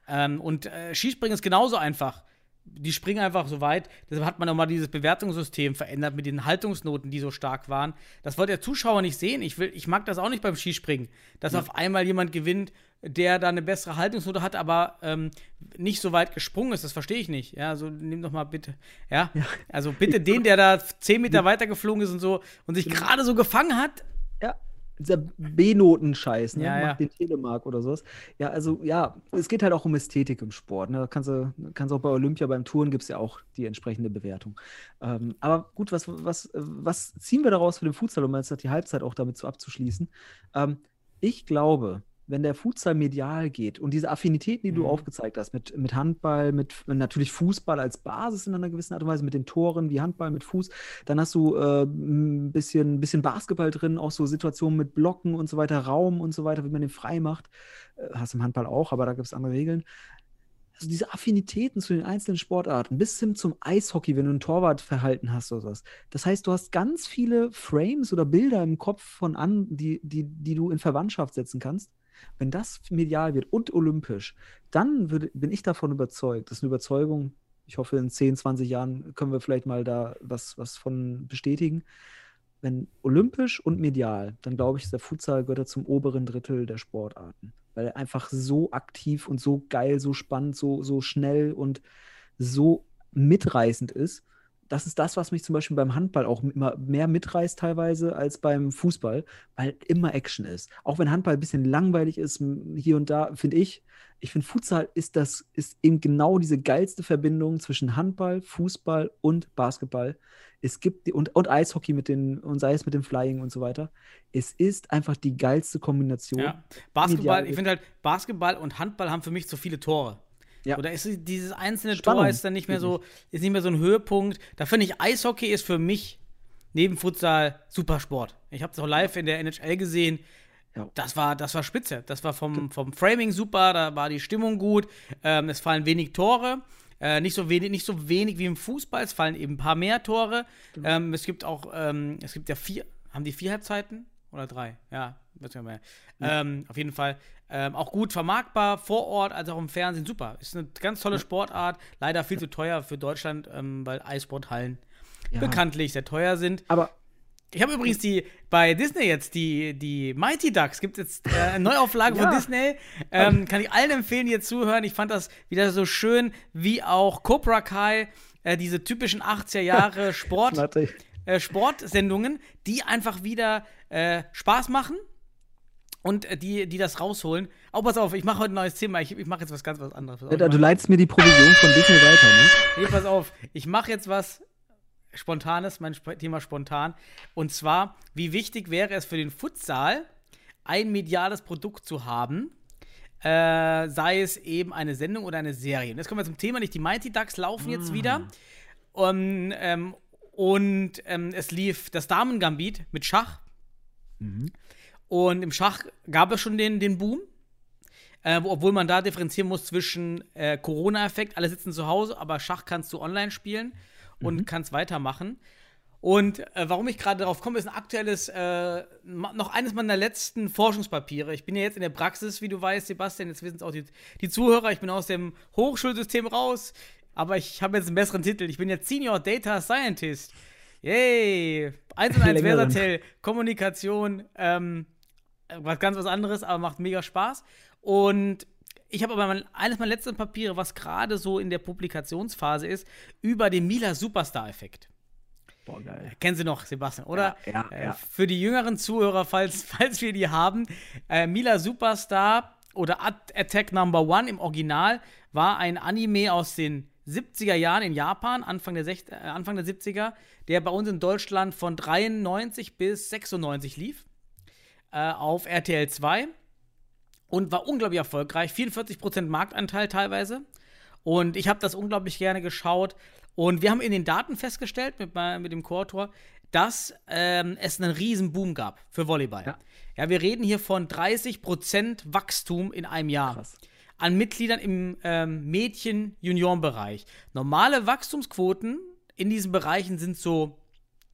Ähm, und äh, Skispringen ist genauso einfach. Die springen einfach so weit. Deshalb hat man nochmal dieses Bewertungssystem verändert mit den Haltungsnoten, die so stark waren. Das wollte der Zuschauer nicht sehen. Ich, will, ich mag das auch nicht beim Skispringen, dass auf einmal jemand gewinnt, der da eine bessere Haltungsnote hat, aber ähm, nicht so weit gesprungen ist. Das verstehe ich nicht. Ja, also nimm doch mal bitte. Ja, also bitte den, der da 10 Meter weiter geflogen ist und so und sich gerade so gefangen hat. Dieser B-Noten-Scheiß, ne? Ja, Macht ja. den Telemark oder sowas. Ja, also ja, es geht halt auch um Ästhetik im Sport. Ne? Kannst du kannst auch bei Olympia, beim Touren gibt es ja auch die entsprechende Bewertung. Ähm, aber gut, was, was, was ziehen wir daraus für den Futsal, um jetzt die Halbzeit auch damit so abzuschließen? Ähm, ich glaube, wenn der Futsal medial geht und diese Affinitäten, die du Mhm. aufgezeigt hast, mit, mit Handball, mit natürlich Fußball als Basis in einer gewissen Art und Weise, mit den Toren wie Handball mit Fuß, dann hast du äh, ein bisschen, bisschen Basketball drin, auch so Situationen mit Blocken und so weiter, Raum und so weiter, wie man den frei macht. Äh, hast im Handball auch, aber da gibt es andere Regeln. Also diese Affinitäten zu den einzelnen Sportarten, bis hin zum Eishockey, wenn du ein Torwartverhalten hast oder sowas. Das heißt, du hast ganz viele Frames oder Bilder im Kopf von an, die, die, die du in Verwandtschaft setzen kannst. Wenn das medial wird und olympisch, dann würde, bin ich davon überzeugt, das ist eine Überzeugung, ich hoffe, in 10, 20 Jahren können wir vielleicht mal da was, was von bestätigen. Wenn olympisch und medial, dann glaube ich, der Futsal gehört er zum oberen Drittel der Sportarten. Weil er einfach so aktiv und so geil, so spannend, so, so schnell und so mitreißend ist. Das ist das, was mich zum Beispiel beim Handball auch immer mehr mitreißt teilweise als beim Fußball, weil immer Action ist. Auch wenn Handball ein bisschen langweilig ist, hier und da, finde ich, ich finde Futsal ist das, ist eben genau diese geilste Verbindung zwischen Handball, Fußball und Basketball. Es gibt die, und, und Eishockey mit den, und sei es mit dem Flying und so weiter. Es ist einfach die geilste Kombination. Ja. Basketball, ich finde halt, Basketball und Handball haben für mich zu viele Tore. Ja. Oder ist dieses einzelne Spannung. Tor ist dann nicht mehr so, ist nicht mehr so ein Höhepunkt. Da finde ich, Eishockey ist für mich neben Futsal Supersport. Ich habe es auch live in der NHL gesehen. Ja. Das war, das war spitze. Das war vom, vom Framing super, da war die Stimmung gut. Ähm, es fallen wenig Tore. Äh, nicht, so wenig, nicht so wenig wie im Fußball, es fallen eben ein paar mehr Tore. Ähm, es gibt auch, ähm, es gibt ja vier, haben die vier Halbzeiten? Oder drei? Ja, weiß nicht mehr. Ähm, auf jeden Fall ähm, auch gut vermarktbar, vor Ort als auch im Fernsehen. Super. Ist eine ganz tolle Sportart. Leider viel zu teuer für Deutschland, ähm, weil Eissporthallen Ja. bekanntlich sehr teuer sind. Aber Ich habe übrigens die bei Disney jetzt die, die Mighty Ducks. Gibt jetzt äh, eine Neuauflage von Ja. Disney. Ähm, kann ich allen empfehlen, die jetzt zuhören. Ich fand das wieder so schön, wie auch Cobra Kai, äh, diese typischen 80er Jahre Sport, äh, Sportsendungen, die einfach wieder äh, Spaß machen und äh, die, die das rausholen. Oh, pass auf, ich mache heute ein neues Thema. Ich, ich mache jetzt was ganz was anderes. Auf, ich du leitest mir die Provision von Disney weiter, ne? Nee, pass auf, ich mache jetzt was Spontanes, mein Sp Thema spontan. Und zwar, wie wichtig wäre es für den Futsal, ein mediales Produkt zu haben, äh, sei es eben eine Sendung oder eine Serie. Und jetzt kommen wir zum Thema, nicht die Mighty Ducks laufen jetzt wieder. Um, ähm, und ähm, es lief das Damen-Gambit mit Schach. Und im Schach gab es schon den, den Boom. Äh, wo- obwohl man da differenzieren muss zwischen äh, Corona-Effekt, alle sitzen zu Hause, aber Schach kannst du online spielen und kannst weitermachen. Und äh, warum ich gerade darauf komme, ist ein aktuelles, äh, noch eines meiner letzten Forschungspapiere. Ich bin ja jetzt in der Praxis, wie du weißt, Sebastian, jetzt wissen es auch die, die Zuhörer, ich bin aus dem Hochschulsystem raus, aber ich habe jetzt einen besseren Titel. Ich bin jetzt Senior Data Scientist. Yay! Eins und eins. Versatel, Kommunikation, ähm, was ganz was anderes, aber macht mega Spaß. Und ich habe aber mein, eines meiner letzten Papiere, was gerade so in der Publikationsphase ist, über den Mila Superstar-Effekt. Boah, geil. Kennen Sie noch, Sebastian, oder? Ja, ja, äh, ja. Für die jüngeren Zuhörer, falls, falls wir die haben, äh, Mila Superstar oder At Attack Number One im Original war ein Anime aus den 70er Jahren in Japan, Anfang der, Sech- äh, Anfang der 70er, der bei uns in Deutschland von 93 bis 96 lief, äh, auf RTL 2 und war unglaublich erfolgreich. 44% Marktanteil teilweise. Und ich habe das unglaublich gerne geschaut. Und wir haben in den Daten festgestellt mit, mit dem Co-Autor, dass ähm, es einen riesen Boom gab für Volleyball. Ja. Ja. wir reden hier von 30% Wachstum in einem Jahr. Krass. An Mitgliedern im ähm, Mädchen-Junioren-Bereich. Normale Wachstumsquoten in diesen Bereichen sind so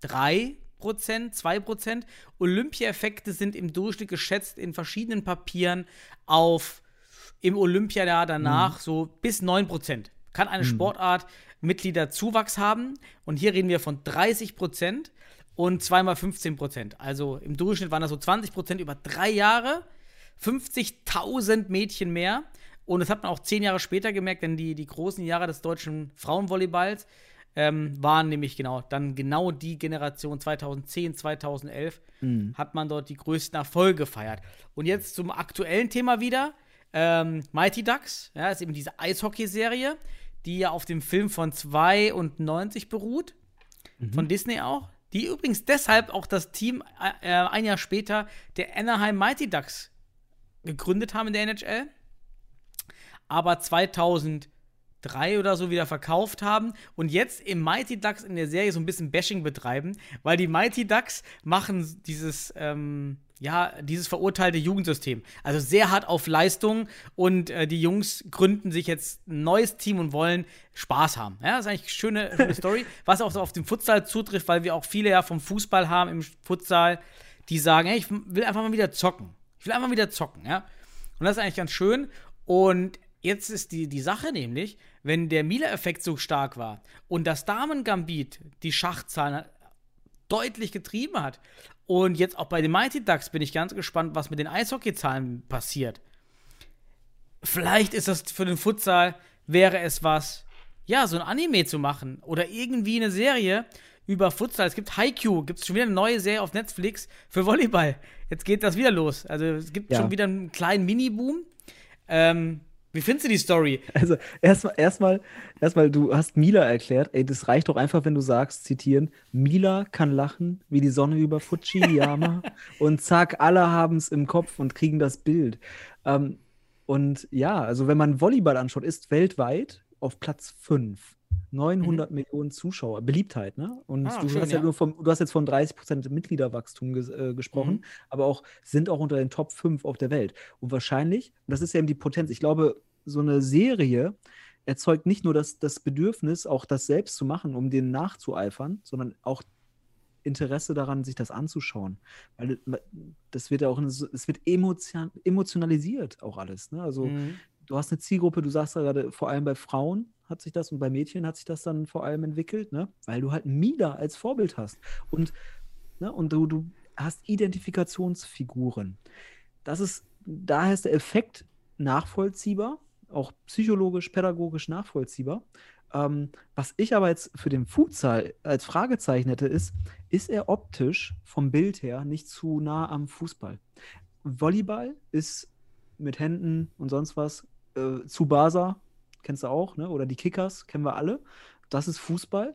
3%, 2%. Olympia-Effekte sind im Durchschnitt geschätzt in verschiedenen Papieren auf im Olympiajahr danach so bis 9%. Kann eine Sportart Mitgliederzuwachs haben. Und hier reden wir von 30% und zweimal 15%. Also im Durchschnitt waren das so 20% über drei Jahre. 50.000 Mädchen mehr. Und das hat man auch zehn Jahre später gemerkt, denn die, die großen Jahre des deutschen Frauenvolleyballs ähm, waren nämlich genau dann genau die Generation 2010, 2011 hat man dort die größten Erfolge gefeiert. Und jetzt zum aktuellen Thema wieder. Ähm, Mighty Ducks, ja, ist eben diese Eishockey-Serie, die ja auf dem Film von 92 beruht, von Disney auch. Die übrigens deshalb auch das Team äh, äh, ein Jahr später der Anaheim Mighty Ducks gegründet haben in der NHL, aber 2003 oder so wieder verkauft haben und jetzt im Mighty Ducks in der Serie so ein bisschen Bashing betreiben, weil die Mighty Ducks machen dieses, ähm, ja, dieses verurteilte Jugendsystem. Also sehr hart auf Leistung und äh, die Jungs gründen sich jetzt ein neues Team und wollen Spaß haben. Ja, das ist eigentlich eine schöne, schöne Story, was auch so auf den Futsal zutrifft, weil wir auch viele ja vom Fußball haben im Futsal, die sagen, hey, ich will einfach mal wieder zocken. Ich will einfach wieder zocken, ja. Und das ist eigentlich ganz schön. Und jetzt ist die, die Sache nämlich, wenn der Mila-Effekt so stark war und das Damen-Gambit die Schachzahlen deutlich getrieben hat und jetzt auch bei den Mighty Ducks bin ich ganz gespannt, was mit den Eishockey-Zahlen passiert. Vielleicht ist das für den Futsal, wäre es was, ja, so ein Anime zu machen oder irgendwie eine Serie über Futsal. Es gibt Haikyuu, gibt es schon wieder eine neue Serie auf Netflix für Volleyball. Jetzt geht das wieder los. Also es gibt Ja. schon wieder einen kleinen Mini-Boom. Ähm, wie findest du die Story? Also erstmal, erstmal, erstmal, du hast Mila erklärt, ey, das reicht doch einfach, wenn du sagst, zitieren, Mila kann lachen wie die Sonne über Fujiyama und zack, alle haben es im Kopf und kriegen das Bild. Ähm, und ja, also wenn man Volleyball anschaut, ist weltweit auf Platz 5. 900 Millionen Zuschauer, Beliebtheit, ne? Und Ah, du, schön, hast ja ja. nur vom, du hast jetzt von 30% Mitgliederwachstum ges äh, gesprochen, Mhm. aber auch sind auch unter den Top 5 auf der Welt. Und wahrscheinlich, das ist ja eben die Potenz, ich glaube, so eine Serie erzeugt nicht nur das, das Bedürfnis, auch das selbst zu machen, um denen nachzueifern, sondern auch Interesse daran, sich das anzuschauen. Weil das wird ja auch, eine es wird emotion, emotionalisiert auch alles. Ne? Also Mhm. du hast eine Zielgruppe, du sagst ja gerade, vor allem bei Frauen hat sich das und bei Mädchen hat sich das dann vor allem entwickelt, ne? weil du halt Mila als Vorbild hast. Und, ne? und du, du hast Identifikationsfiguren. Das ist, daher ist der Effekt nachvollziehbar, auch psychologisch, pädagogisch nachvollziehbar. Ähm, was ich aber jetzt für den Futsal als Fragezeichen hätte, ist, ist er optisch vom Bild her nicht zu nah am Fußball? Volleyball ist mit Händen und sonst was äh, Tsubasa, kennst du auch, ne? Oder die Kickers, kennen wir alle. Das ist Fußball.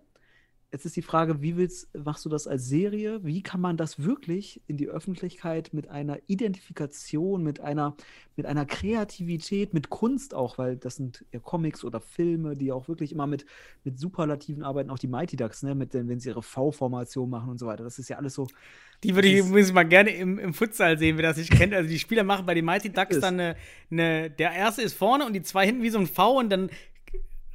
Jetzt ist die Frage, wie willst, machst du das als Serie? Wie kann man das wirklich in die Öffentlichkeit mit einer Identifikation, mit einer, mit einer Kreativität, mit Kunst auch, weil das sind ja Comics oder Filme, die auch wirklich immer mit, mit Superlativen arbeiten, auch die Mighty Ducks, ne, mit den, wenn sie ihre V-Formation machen und so weiter. Das ist ja alles so. Die würde ich übrigens mal gerne im, im Futsal sehen, wer das nicht kennt. Also die Spieler machen bei den Mighty Ducks Ist. dann eine, eine, der erste ist vorne und die zwei hinten wie so ein V und dann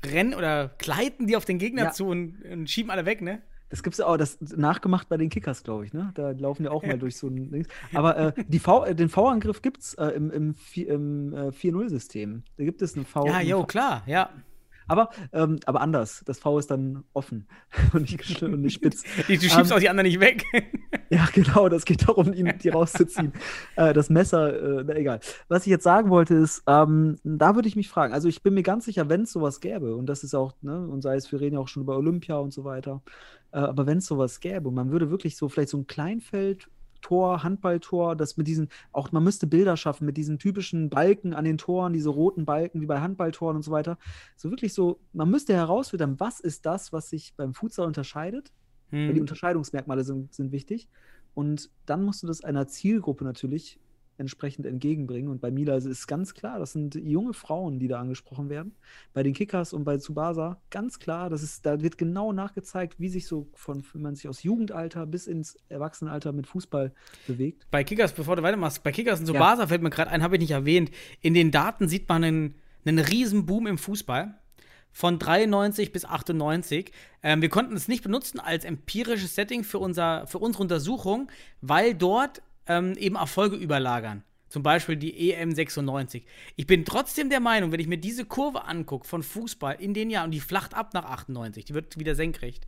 rennen oder gleiten die auf den Gegner Ja. zu und, und schieben alle weg, ne? Das gibt's ja auch, das nachgemacht bei den Kickers, glaube ich, ne? Da laufen ja auch mal durch so ein Dings. Aber äh, die v, äh, den V-Angriff gibt's äh, im, im, im äh, 4-0-System. Da gibt es einen V. Ja, jo, klar, ja. Aber, ähm, aber anders. Das V ist dann offen und nicht, und nicht spitz. Du, du schiebst Ähm, auch die anderen nicht weg. Ja, genau, das geht darum, ihn, die rauszuziehen. äh, das Messer, äh, na egal. Was ich jetzt sagen wollte, ist, ähm, da würde ich mich fragen, also ich bin mir ganz sicher, wenn es sowas gäbe, und das ist auch, ne, und sei es, wir reden ja auch schon über Olympia und so weiter, äh, aber wenn es sowas gäbe, und man würde wirklich so vielleicht so ein Kleinfeld. Tor, Handballtor, das mit diesen, auch man müsste Bilder schaffen mit diesen typischen Balken an den Toren, diese roten Balken wie bei Handballtoren und so weiter. So wirklich so, man müsste herausfiltern, was ist das, was sich beim Futsal unterscheidet weil die Hm. Unterscheidungsmerkmale sind, sind wichtig. Und dann musst du das einer Zielgruppe natürlich entsprechend entgegenbringen. Und bei Mila ist es ganz klar, das sind junge Frauen, die da angesprochen werden. Bei den Kickers und bei Tsubasa ganz klar, das ist, da wird genau nachgezeigt, wie sich so von, wenn man sich aus Jugendalter bis ins Erwachsenenalter mit Fußball bewegt. Bei Kickers, bevor du weitermachst, bei Kickers und Ja. Subasa fällt mir gerade ein, habe ich nicht erwähnt. In den Daten sieht man einen, einen riesen Boom im Fußball. Von 93 bis 98. Ähm, wir konnten es nicht benutzen als empirisches Setting für, unser, für unsere Untersuchung, weil dort ähm, eben Erfolge überlagern. Zum Beispiel die EM 96. Ich bin trotzdem der Meinung, wenn ich mir diese Kurve angucke von Fußball in den Jahren und die flacht ab nach 98, die wird wieder senkrecht.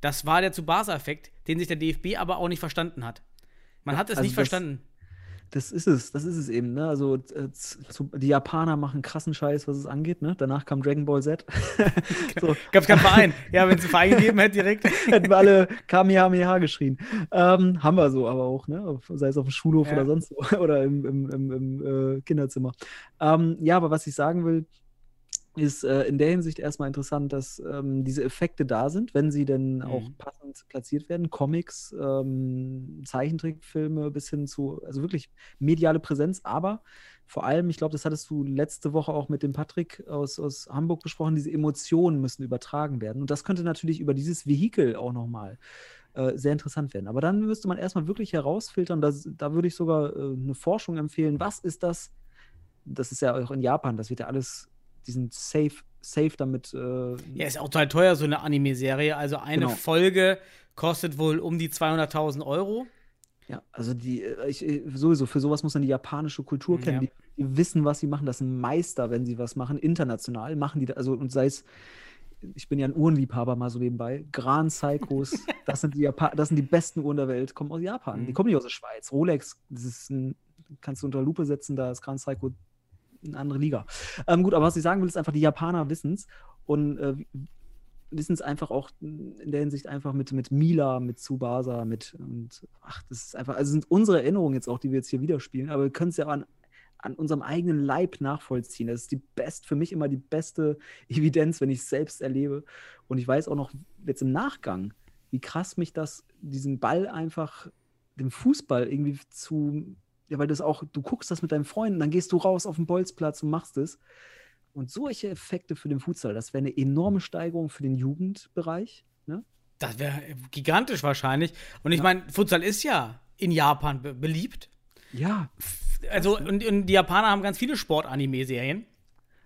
Das war der Tsubasa-Effekt, den sich der DFB aber auch nicht verstanden hat. Man hat es also nicht verstanden. Das ist es, das ist es eben. Ne? Also äh, zu, die Japaner machen krassen Scheiß, was es angeht. Ne? Danach kam Dragon Ball Z. so, Gab's keinen Verein. Ja, wenn es einen Verein gegeben hätte, direkt. hätten wir alle Kamehameha geschrien. Ähm, haben wir so aber auch, ne? Sei es auf dem Schulhof Ja. oder sonst wo oder im, im, im, im äh, Kinderzimmer. Ähm, ja, aber was ich sagen will, ist äh, in der Hinsicht erstmal interessant, dass ähm, diese Effekte da sind, wenn sie denn auch Mhm. passend platziert werden. Comics, ähm, Zeichentrickfilme bis hin zu, also wirklich mediale Präsenz, aber vor allem, ich glaube, das hattest du letzte Woche auch mit dem Patrick aus, aus Hamburg besprochen, diese Emotionen müssen übertragen werden. Und das könnte natürlich über dieses Vehikel auch nochmal äh, sehr interessant werden. Aber dann müsste man erstmal wirklich herausfiltern, das, da würde ich sogar äh, eine Forschung empfehlen. Was ist das? Das ist ja auch in Japan, das wird ja alles, die sind safe, safe damit. Äh, Ja, ist auch total teuer, so eine Anime-Serie. Also eine Genau. Folge kostet wohl um die 200.000 Euro. Ja, also die, äh, ich, äh, sowieso, für sowas muss man die japanische Kultur kennen. Ja. Die, die wissen, was sie machen. Das sind Meister, wenn sie was machen. International machen die, da- also und sei es, ich bin ja ein Uhrenliebhaber mal so nebenbei. Gran Seikos, das sind die Japan das sind die besten Uhren der Welt, kommen aus Japan. Die Mhm. kommen nicht aus der Schweiz. Rolex, das ist ein, kannst du unter Lupe setzen, da ist Gran Seiko eine andere Liga. Ähm, gut, aber was ich sagen will, ist einfach, die Japaner wissen es und äh, wissen es einfach auch in der Hinsicht einfach mit, mit Mila, mit Tsubasa, mit und ach, das ist einfach, also sind unsere Erinnerungen jetzt auch, die wir jetzt hier wieder spielen, aber wir können es ja an, an unserem eigenen Leib nachvollziehen. Das ist die best, für mich immer die beste Evidenz, wenn ich es selbst erlebe. Und ich weiß auch noch jetzt im Nachgang, wie krass mich das, diesen Ball einfach, dem Fußball irgendwie zu, ja, weil das auch, du guckst das mit deinen Freunden, dann gehst du raus auf den Bolzplatz und machst es. Und solche Effekte für den Futsal, das wäre eine enorme Steigerung für den Jugendbereich. Ne? Das wäre gigantisch wahrscheinlich. Und ich meine, Futsal ist ja in Japan be beliebt. Ja. Also, und, und die Japaner haben ganz viele Sport-Anime-Serien.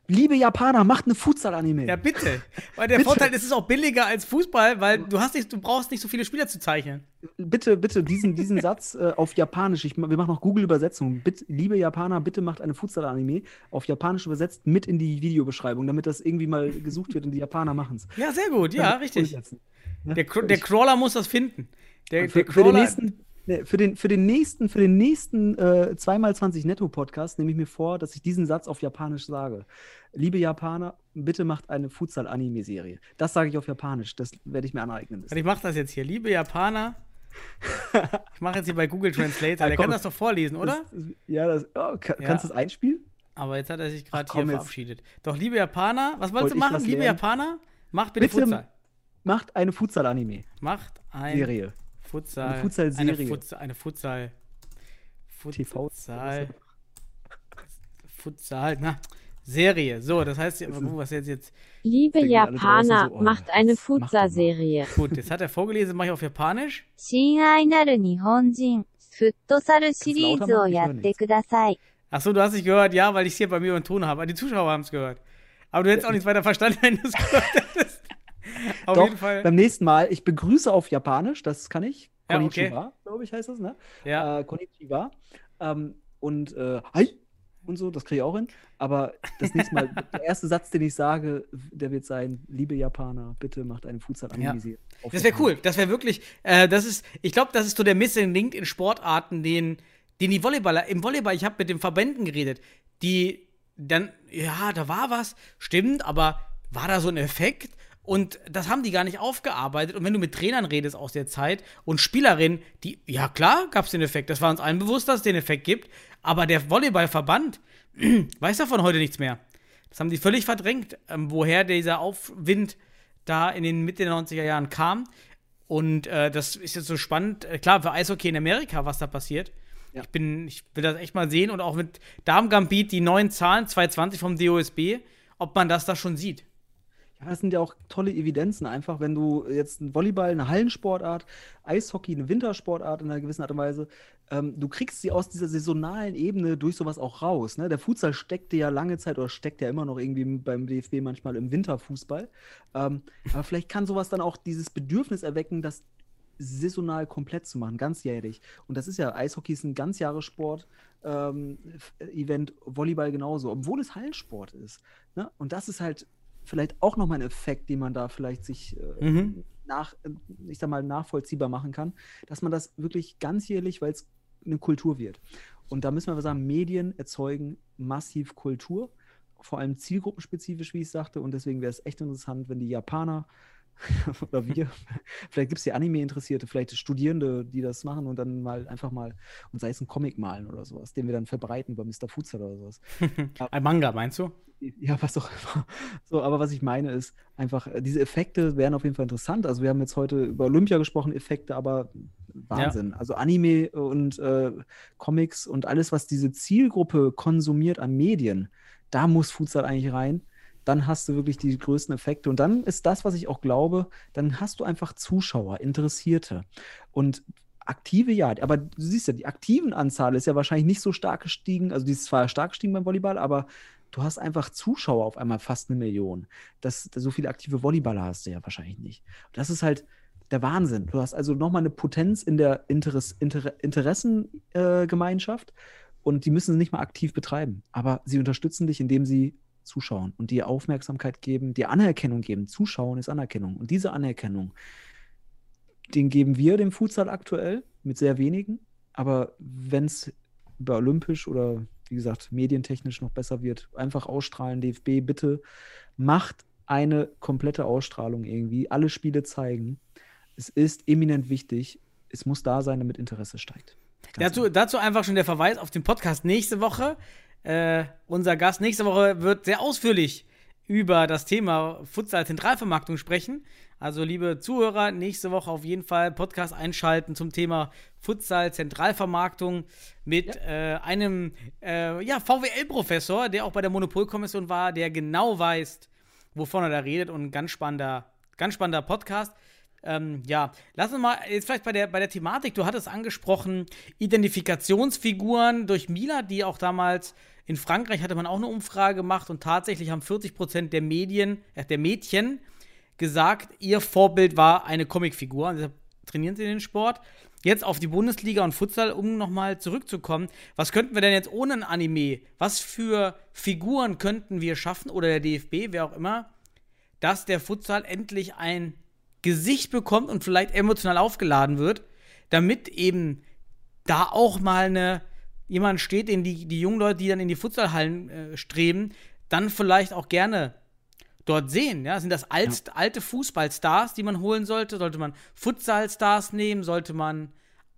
Liebe Japaner, macht eine Futsal-Anime. Ja, bitte. Weil der Bitte. Vorteil ist, es ist auch billiger als Fußball, weil du hast nicht, du brauchst nicht so viele Spieler zu zeichnen. Bitte, bitte, diesen, diesen Satz äh, auf Japanisch. Ich, wir machen noch Google-Übersetzung. Bitte, liebe Japaner, bitte macht eine Futsal-Anime auf Japanisch übersetzt mit in die Videobeschreibung, damit das irgendwie mal gesucht wird und die Japaner machen es. Ja, sehr gut, ja, richtig. Ja, Der, der Crawler muss das finden. Der, für, der für den Crawler, nächsten, für den, für den nächsten, für den nächsten äh, 2x20 Netto-Podcast nehme ich mir vor, dass ich diesen Satz auf Japanisch sage. Liebe Japaner, bitte macht eine Futsal-Anime-Serie. Das sage ich auf Japanisch. Das werde ich mir aneignen. Warte, ich mach das jetzt hier. Liebe Japaner, ich mache jetzt hier bei Google Translator. Ja, Der komm. kann das doch vorlesen, oder? Das, ja, das, oh, kann, Ja. kannst du das einspielen? Aber jetzt hat er sich gerade hier jetzt. verabschiedet. Doch, liebe Japaner, was wolltest Wollte du machen? Liebe lernen? Japaner, macht bitte, Bitte- Futsal. macht eine Futsal-Anime. Macht ein Serie. Futsal. Eine Futsal-Serie. Eine, Futsal, eine Futsal. Futsal. TV. Futsal. Futsal, na. Serie. So, das heißt, was jetzt jetzt. Liebe Japaner, so, oh, macht eine Futsal-Serie. Gut, jetzt hat er vorgelesen, mache ich auf Japanisch. Oh, Achso, du hast nicht gehört, ja, weil ich es hier bei mir im Ton habe. Ah, die Zuschauer haben es gehört. Aber du hättest auch nichts weiter verstanden, wenn du es gehört hättest. Auf Doch, jeden Fall. beim nächsten Mal, ich begrüße auf Japanisch, das kann ich. Ja, Konnichiwa, glaube ich, heißt das, ne? Ja. Äh, Konnichiwa. Ähm, und äh, Hi und so, das kriege ich auch hin. Aber das nächste Mal, der erste Satz, den ich sage, der wird sein: Liebe Japaner, bitte macht eine Futsal-Anime. auf Das wäre cool. Das wäre wirklich, äh, das ist, ich glaube, das ist so der Missing Link in Sportarten, den, den die Volleyballer, im Volleyball, ich habe mit den Verbänden geredet, die dann, ja, da war was, stimmt, aber war da so ein Effekt? Und das haben die gar nicht aufgearbeitet. Und wenn du mit Trainern redest aus der Zeit und Spielerinnen, die, ja klar, gab es den Effekt. Das war uns allen bewusst, dass es den Effekt gibt. Aber der Volleyballverband weiß davon heute nichts mehr. Das haben die völlig verdrängt, ähm, woher dieser Aufwind da in den Mitte der 90er Jahren kam. Und äh, das ist jetzt so spannend, äh, klar, für Eishockey in Amerika, was da passiert. Ja. Ich, bin, ich will das echt mal sehen und auch mit Damen-Gambit die neuen Zahlen, 220 vom DOSB, ob man das da schon sieht. Das sind ja auch tolle Evidenzen einfach, wenn du jetzt ein Volleyball, eine Hallensportart, Eishockey, eine Wintersportart in einer gewissen Art und Weise, ähm, du kriegst sie aus dieser saisonalen Ebene durch sowas auch raus. Ne? Der Futsal steckte ja lange Zeit oder steckt ja immer noch irgendwie beim DFB manchmal im Winterfußball. Ähm, aber vielleicht kann sowas dann auch dieses Bedürfnis erwecken, das saisonal komplett zu machen, ganzjährig. Und das ist ja, Eishockey ist ein Ganzjahressport, ähm, Event, Volleyball genauso, obwohl es Hallensport ist. Ne? Und das ist halt vielleicht auch nochmal ein Effekt, den man da vielleicht sich äh, Mhm. nach, äh, ich sag mal, nachvollziehbar machen kann, dass man das wirklich ganzjährlich, weil es eine Kultur wird. Und da müssen wir sagen, Medien erzeugen massiv Kultur, vor allem zielgruppenspezifisch, wie ich sagte. Und deswegen wäre es echt interessant, wenn die Japaner oder wir, vielleicht gibt es ja Anime-Interessierte, vielleicht Studierende, die das machen und dann mal einfach mal, und sei es ein Comic malen oder sowas, den wir dann verbreiten bei Mr. Futsal oder sowas. Ein Manga, meinst du? Ja, was auch immer. So, aber was ich meine ist einfach, äh, diese Effekte wären auf jeden Fall interessant. Also wir haben jetzt heute über Olympia gesprochen, Effekte, aber Wahnsinn. Also Anime und äh, Comics und alles, was diese Zielgruppe konsumiert an Medien, da muss Futsal eigentlich rein. Dann hast du wirklich die größten Effekte. Und dann ist das, was ich auch glaube, dann hast du einfach Zuschauer, Interessierte. Und aktive, ja, aber du siehst ja, die aktiven Anzahl ist ja wahrscheinlich nicht so stark gestiegen. Also die ist zwar stark gestiegen beim Volleyball, aber du hast einfach Zuschauer auf einmal fast eine Million. Das, so viele aktive Volleyballer hast du ja wahrscheinlich nicht. Und das ist halt der Wahnsinn. Du hast also nochmal eine Potenz in der Interess Inter Interessengemeinschaft äh, und die müssen sie nicht mal aktiv betreiben. Aber sie unterstützen dich, indem sie zuschauen und dir Aufmerksamkeit geben, dir Anerkennung geben. Zuschauen ist Anerkennung. Und diese Anerkennung, den geben wir dem Futsal aktuell mit sehr wenigen. Aber wenn es über Olympisch oder wie gesagt medientechnisch noch besser wird, einfach ausstrahlen, DFB, bitte macht eine komplette Ausstrahlung irgendwie, alle Spiele zeigen. Es ist eminent wichtig. Es muss da sein, damit Interesse steigt. Dazu, dazu einfach schon der Verweis auf den Podcast nächste Woche. Äh, unser Gast nächste Woche wird sehr ausführlich über das Thema Futsal-Zentralvermarktung sprechen. Also, liebe Zuhörer, nächste Woche auf jeden Fall Podcast einschalten zum Thema Futsal-Zentralvermarktung mit äh, einem äh, ja, VWL-Professor, der auch bei der Monopolkommission war, der genau weiß, wovon er da redet und ein ganz spannender, ganz spannender Podcast. Ähm, ja, lass uns mal jetzt vielleicht bei der, bei der Thematik, du hattest angesprochen, Identifikationsfiguren durch Mila, die auch damals in Frankreich hatte man auch eine Umfrage gemacht und tatsächlich haben 40% der Medien, äh, der Mädchen gesagt, ihr Vorbild war eine Comicfigur. Und deshalb trainieren sie den Sport. Jetzt auf die Bundesliga und Futsal, um nochmal zurückzukommen. Was könnten wir denn jetzt ohne ein Anime? Was für Figuren könnten wir schaffen oder der DFB, wer auch immer, dass der Futsal endlich ein Gesicht bekommt und vielleicht emotional aufgeladen wird, damit eben da auch mal eine jemand steht, den die, die jungen Leute, die dann in die Futsalhallen äh, streben, dann vielleicht auch gerne dort sehen. Ja? Sind das alt, alte Fußballstars, die man holen sollte? Sollte man Futsal-Stars nehmen? Sollte man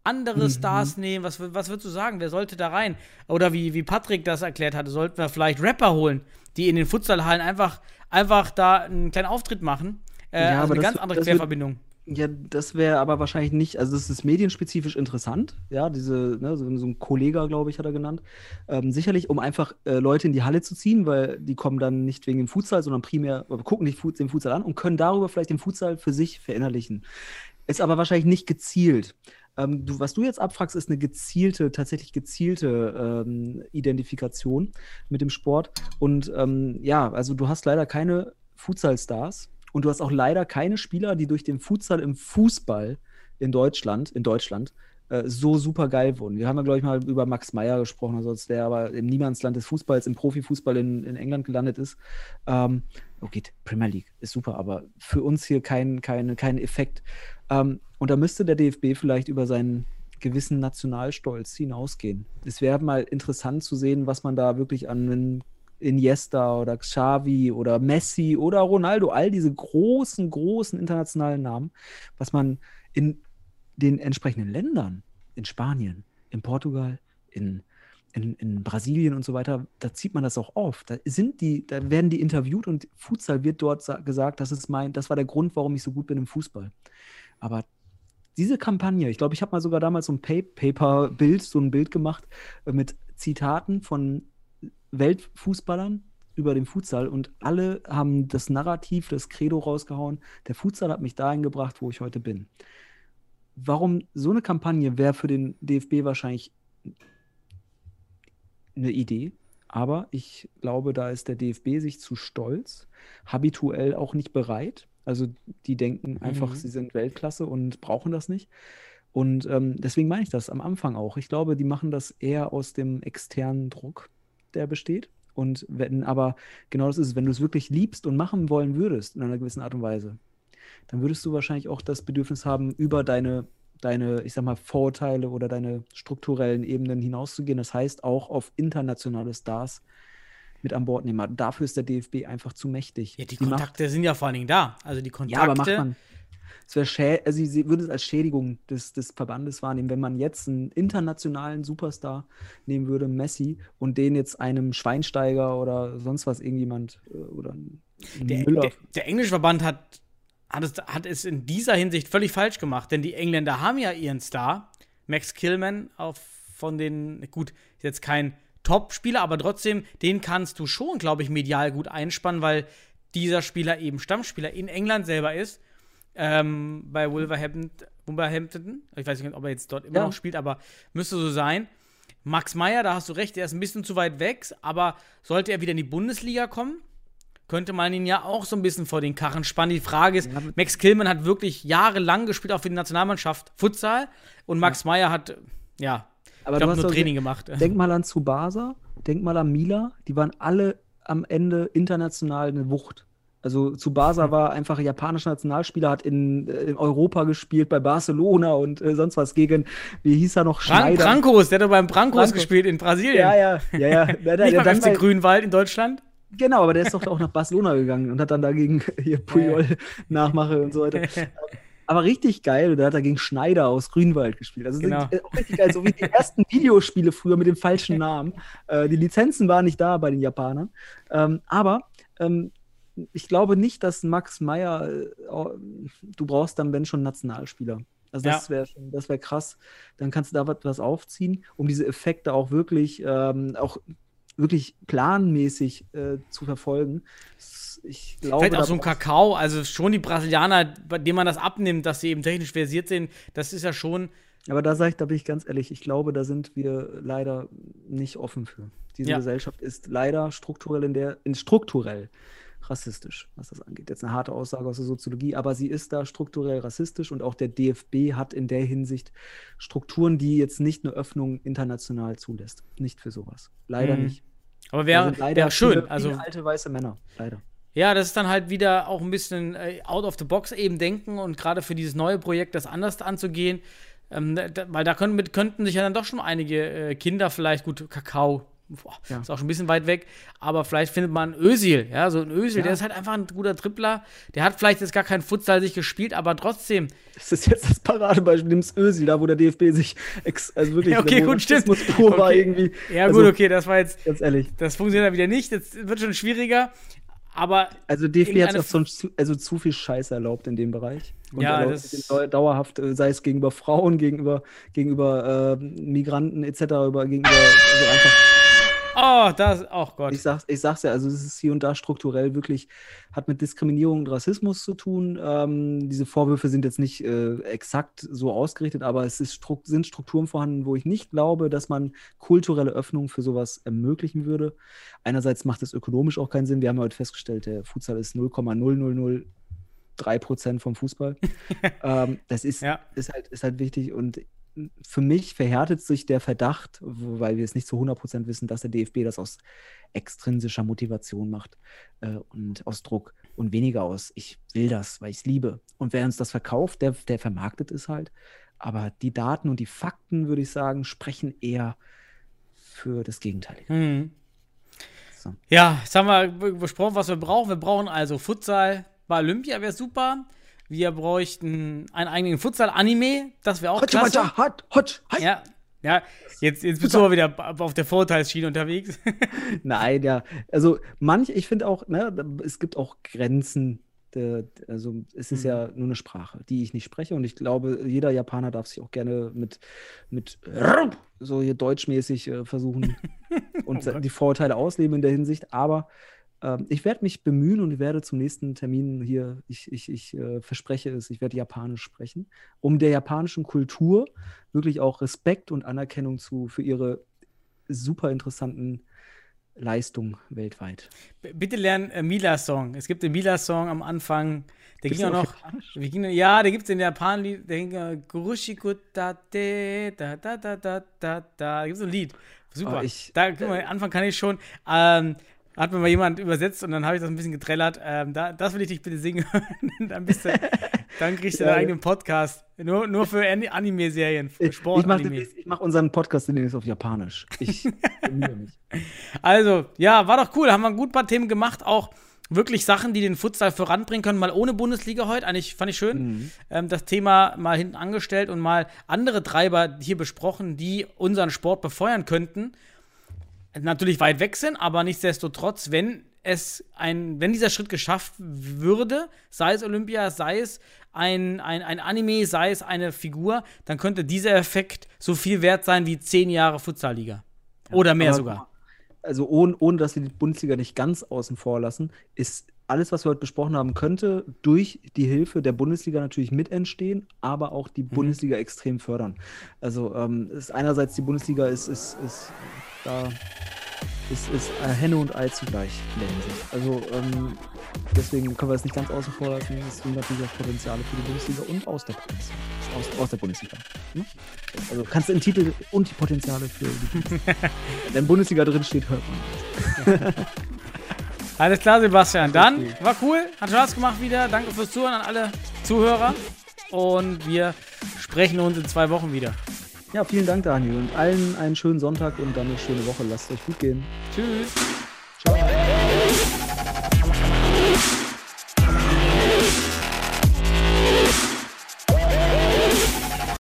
andere Stars nehmen? Was, was würdest du sagen? Wer sollte da rein? Oder wie, wie Patrick das erklärt hatte, sollten wir vielleicht Rapper holen, die in den Futsalhallen einfach, einfach da einen kleinen Auftritt machen. Äh, Ja, also aber eine das ganz andere das wird- Querverbindung. Ja, das wäre aber wahrscheinlich nicht, also das ist medienspezifisch interessant, ja, diese, ne, so, ein Kollege, glaube ich, hat er genannt. Ähm, sicherlich, um einfach äh, Leute in die Halle zu ziehen, weil die kommen dann nicht wegen dem Futsal, sondern primär, gucken Fu- den Futsal an und können darüber vielleicht den Futsal für sich verinnerlichen. Ist aber wahrscheinlich nicht gezielt. Ähm, du, was du jetzt abfragst, ist eine gezielte, tatsächlich gezielte ähm, Identifikation mit dem Sport. Und ähm, ja, also du hast leider keine Futsal-Stars und du hast auch leider keine Spieler, die durch den Futsal im Fußball in Deutschland, in Deutschland, äh, so super geil wurden. Wir haben ja, glaube ich, mal über Max Meyer gesprochen, also als der aber im Niemandsland des Fußballs, im Profifußball in, in England gelandet ist. Ähm, okay, Premier League ist super, aber für uns hier kein, kein, kein Effekt. Ähm, und da müsste der DFB vielleicht über seinen gewissen Nationalstolz hinausgehen. Es wäre mal interessant zu sehen, was man da wirklich an Iniesta oder Xavi oder Messi oder Ronaldo, all diese großen, großen internationalen Namen, was man in den entsprechenden Ländern, in Spanien, in Portugal, in, in, in Brasilien und so weiter, da zieht man das auch auf. Da sind die, da werden die interviewt und Futsal wird dort sa- gesagt, das ist mein, das war der Grund, warum ich so gut bin im Fußball. Aber diese Kampagne, ich glaube, ich habe mal sogar damals so ein Pa- Paper-Bild, so ein Bild gemacht äh, mit Zitaten von Weltfußballern über den Futsal und alle haben das Narrativ, das Credo rausgehauen. Der Futsal hat mich dahin gebracht, wo ich heute bin. Warum so eine Kampagne wäre für den DFB wahrscheinlich eine Idee, aber ich glaube, da ist der DFB sich zu stolz, habituell auch nicht bereit. Also die denken einfach, Mhm. sie sind Weltklasse und brauchen das nicht. Und ähm, deswegen meine ich das am Anfang auch. Ich glaube, die machen das eher aus dem externen Druck, der besteht. Und wenn aber genau das ist, wenn du es wirklich liebst und machen wollen würdest in einer gewissen Art und Weise, dann würdest du wahrscheinlich auch das Bedürfnis haben, über deine, deine, ich sag mal, Vorurteile oder deine strukturellen Ebenen hinauszugehen. Das heißt, auch auf internationale Stars mit an Bord nehmen. Dafür ist der DFB einfach zu mächtig. Ja, die, macht- Kontakte sind ja vor allen Dingen da. Also die Kontakte. ja, aber macht man. Es wäre schä also sie würde es als Schädigung des, des Verbandes wahrnehmen, wenn man jetzt einen internationalen Superstar nehmen würde, Messi, und den jetzt einem Schweinsteiger oder sonst was irgendjemand äh, oder der, Müller. der, der englische Verband hat, hat, es, hat es in dieser Hinsicht völlig falsch gemacht, denn die Engländer haben ja ihren Star, Max Killman, auch von den, gut, ist jetzt kein Top-Spieler, aber trotzdem, den kannst du schon, glaube ich, medial gut einspannen, weil dieser Spieler eben Stammspieler in England selber ist. Ähm, bei Wolverhampton, Wolverhampton, ich weiß nicht, ob er jetzt dort immer Ja. noch spielt, aber müsste so sein. Max Meyer, da hast du recht, der ist ein bisschen zu weit weg, aber sollte er wieder in die Bundesliga kommen, könnte man ihn ja auch so ein bisschen vor den Karren spannen. Die Frage ist, Ja, Max Killman hat wirklich jahrelang gespielt, auch für die Nationalmannschaft Futsal. Und Max Meyer hat, ja, Aber ich hast nur Training gemacht. Denk mal an Tsubasa, denk mal an Mila, die waren alle am Ende international eine Wucht. Also Tsubasa Hm. war einfach japanischer Nationalspieler, hat in, äh, in Europa gespielt, bei Barcelona und äh, sonst was gegen, wie hieß er noch, Schneider. Brancos, der hat doch beim Brancos Brancos. gespielt in Brasilien. Ja, ja, ja, ja. Nicht der beim FC Grünwald in Deutschland. genau, aber der ist doch auch nach Barcelona gegangen und hat dann dagegen hier Puyol Nachmache und so weiter. Aber richtig geil, der hat dagegen Schneider aus Grünwald gespielt. Also Genau. sind, äh, auch richtig geil, so wie die ersten Videospiele früher mit dem falschen Namen. Äh, die Lizenzen waren nicht da bei den Japanern. Ähm, aber ähm, ich glaube nicht, dass Max Meyer, äh, du brauchst dann, wenn schon, Nationalspieler. Also das Ja. wäre das wäre krass. Dann kannst du da was- aufziehen, um diese Effekte auch wirklich, ähm, auch wirklich planmäßig äh, zu verfolgen. Ich glaube, Vielleicht auch so ein Kakao, also schon die Brasilianer, bei denen man das abnimmt, dass sie eben technisch versiert sind, das ist ja schon, Aber da sage ich, da bin ich ganz ehrlich, ich glaube, da sind wir leider nicht offen für. Diese Ja. Gesellschaft ist leider strukturell in der, in strukturell rassistisch, was das angeht. Jetzt eine harte Aussage aus der Soziologie, aber sie ist da strukturell rassistisch und auch der DFB hat in der Hinsicht Strukturen, die jetzt nicht eine Öffnung international zulässt. Nicht für sowas. Leider Mhm. nicht. aber wäre wär schön. viele, Also alte weiße Männer, leider. Ja, das ist dann halt wieder auch ein bisschen äh, out of the box eben denken und gerade für dieses neue Projekt das anders anzugehen. Ähm, da, weil da können, mit, könnten sich ja dann doch schon einige äh, Kinder vielleicht, gut, Kakao, boah, Ja. ist auch schon ein bisschen weit weg, aber vielleicht findet man Özil, ja, so ein Özil, Ja. der ist halt einfach ein guter Tripler, der hat vielleicht jetzt gar keinen Futsal sich gespielt, aber trotzdem, Das ist jetzt das Paradebeispiel, nimm's Ösil, da wo der DFB sich also wirklich Ja, okay, gut, stimmt. Pur war Okay. irgendwie. ja Also, gut, okay, das war jetzt, Ganz ehrlich. das funktioniert dann wieder nicht, das wird schon schwieriger, Aber Also DFB hat auch so zu, also zu viel Scheiße erlaubt in dem Bereich. Und Ja, das- dauerhaft, äh, sei es gegenüber Frauen, gegenüber, gegenüber äh, Migranten etc., über, gegenüber, also einfach oh, das, oh Gott. Ich sag's, ich sag's ja, also es ist hier und da strukturell wirklich, hat mit Diskriminierung und Rassismus zu tun. Ähm, diese Vorwürfe sind jetzt nicht äh, exakt so ausgerichtet, aber es ist, sind Strukturen vorhanden, wo ich nicht glaube, dass man kulturelle Öffnung für sowas ermöglichen würde. Einerseits macht es ökonomisch auch keinen Sinn. Wir haben ja heute festgestellt, der Futsal ist 0,0003 Prozent vom Fußball. ähm, das ist, Ja. ist, halt, ist halt wichtig und für mich verhärtet sich der Verdacht, weil wir es nicht zu 100% wissen, dass der DFB das aus extrinsischer Motivation macht äh, und aus Druck und weniger aus, ich will das, weil ich es liebe. Und wer uns das verkauft, der, der vermarktet es halt. Aber die Daten und die Fakten, würde ich sagen, sprechen eher für das Gegenteil. Hm. So. Ja, jetzt haben wir be- besprochen, was wir brauchen. Wir brauchen also Futsal bei Olympia, wäre super. Wir bräuchten einen eigenen Futsal-Anime, das wäre auch klasse. Hot, hot, hot. Ja, ja. Jetzt, jetzt bist du aber wieder auf der Vorurteilsschiene unterwegs. Nein, ja. Also manch, ich finde auch, ne, es gibt auch Grenzen. Der, also es ist ja nur eine Sprache, die ich nicht spreche. Und ich glaube, jeder Japaner darf sich auch gerne mit, mit so hier deutschmäßig äh, versuchen und Oh die Vorurteile ausleben in der Hinsicht. Aber ähm, ich werde mich bemühen und werde zum nächsten Termin hier, ich, ich, ich äh, verspreche es, ich werde Japanisch sprechen, um der japanischen Kultur wirklich auch Respekt und Anerkennung zu für ihre super interessanten Leistungen weltweit. B- Bitte lernen äh, Mila-Song. Es gibt den Mila-Song am Anfang. Der Gibt's ging auch noch. Wie ging, ja, der gibt es in Japan. Der ging äh, Gurushiku da de, da da da da da da. Da gibt es ein Lied. Super. Oh, ich- da, guck mal, Anfang kann ich schon. Ähm, hat mir mal jemand übersetzt und dann habe ich das ein bisschen getrellert. Ähm, da, das will ich dich bitte singen. dann bist du, dann kriegst du Ja, deinen ja. eigenen Podcast. Nur, nur für Ani- Anime-Serien, für Ich, mache mach unseren Podcast demnächst auf Japanisch. Ich bemühe mich. Also, ja, war doch cool. Haben wir ein gut paar Themen gemacht. Auch wirklich Sachen, die den Futsal voranbringen können. Mal ohne Bundesliga heute. Eigentlich fand ich schön. Ähm, das Thema mal hinten angestellt und mal andere Treiber hier besprochen, die unseren Sport befeuern könnten. Natürlich weit weg sind, aber nichtsdestotrotz, wenn es ein, wenn dieser Schritt geschafft würde, sei es Olympia, sei es ein, ein, ein Anime, sei es eine Figur, dann könnte dieser Effekt so viel wert sein wie zehn Jahre Futsalliga. Oder mehr Aber sogar. Also ohne, ohne, dass wir die Bundesliga nicht ganz außen vor lassen, ist alles, was wir heute besprochen haben, könnte durch die Hilfe der Bundesliga natürlich mit entstehen, aber auch Mhm. die Bundesliga extrem fördern. Also ähm, ist einerseits die Bundesliga ist, ist, ist da ist, ist äh, Henne und Ei zugleich in der Hinsicht. Also ähm, deswegen können wir es nicht ganz außen vor lassen. Es sind natürlich auch Potenziale für die Bundesliga und aus der Bundesliga. Aus, aus der Bundesliga. Ne? Also kannst du den Titel und die Potenziale für die Bundesliga. Wenn Bundesliga drin steht, hört man das. Alles klar, Sebastian. Dann war cool, hat Spaß gemacht wieder. Danke fürs Zuhören an alle Zuhörer. Und wir sprechen uns in zwei Wochen wieder. Ja, vielen Dank, Daniel. Und allen einen schönen Sonntag und dann eine schöne Woche. Lasst euch gut gehen. Tschüss. Ciao.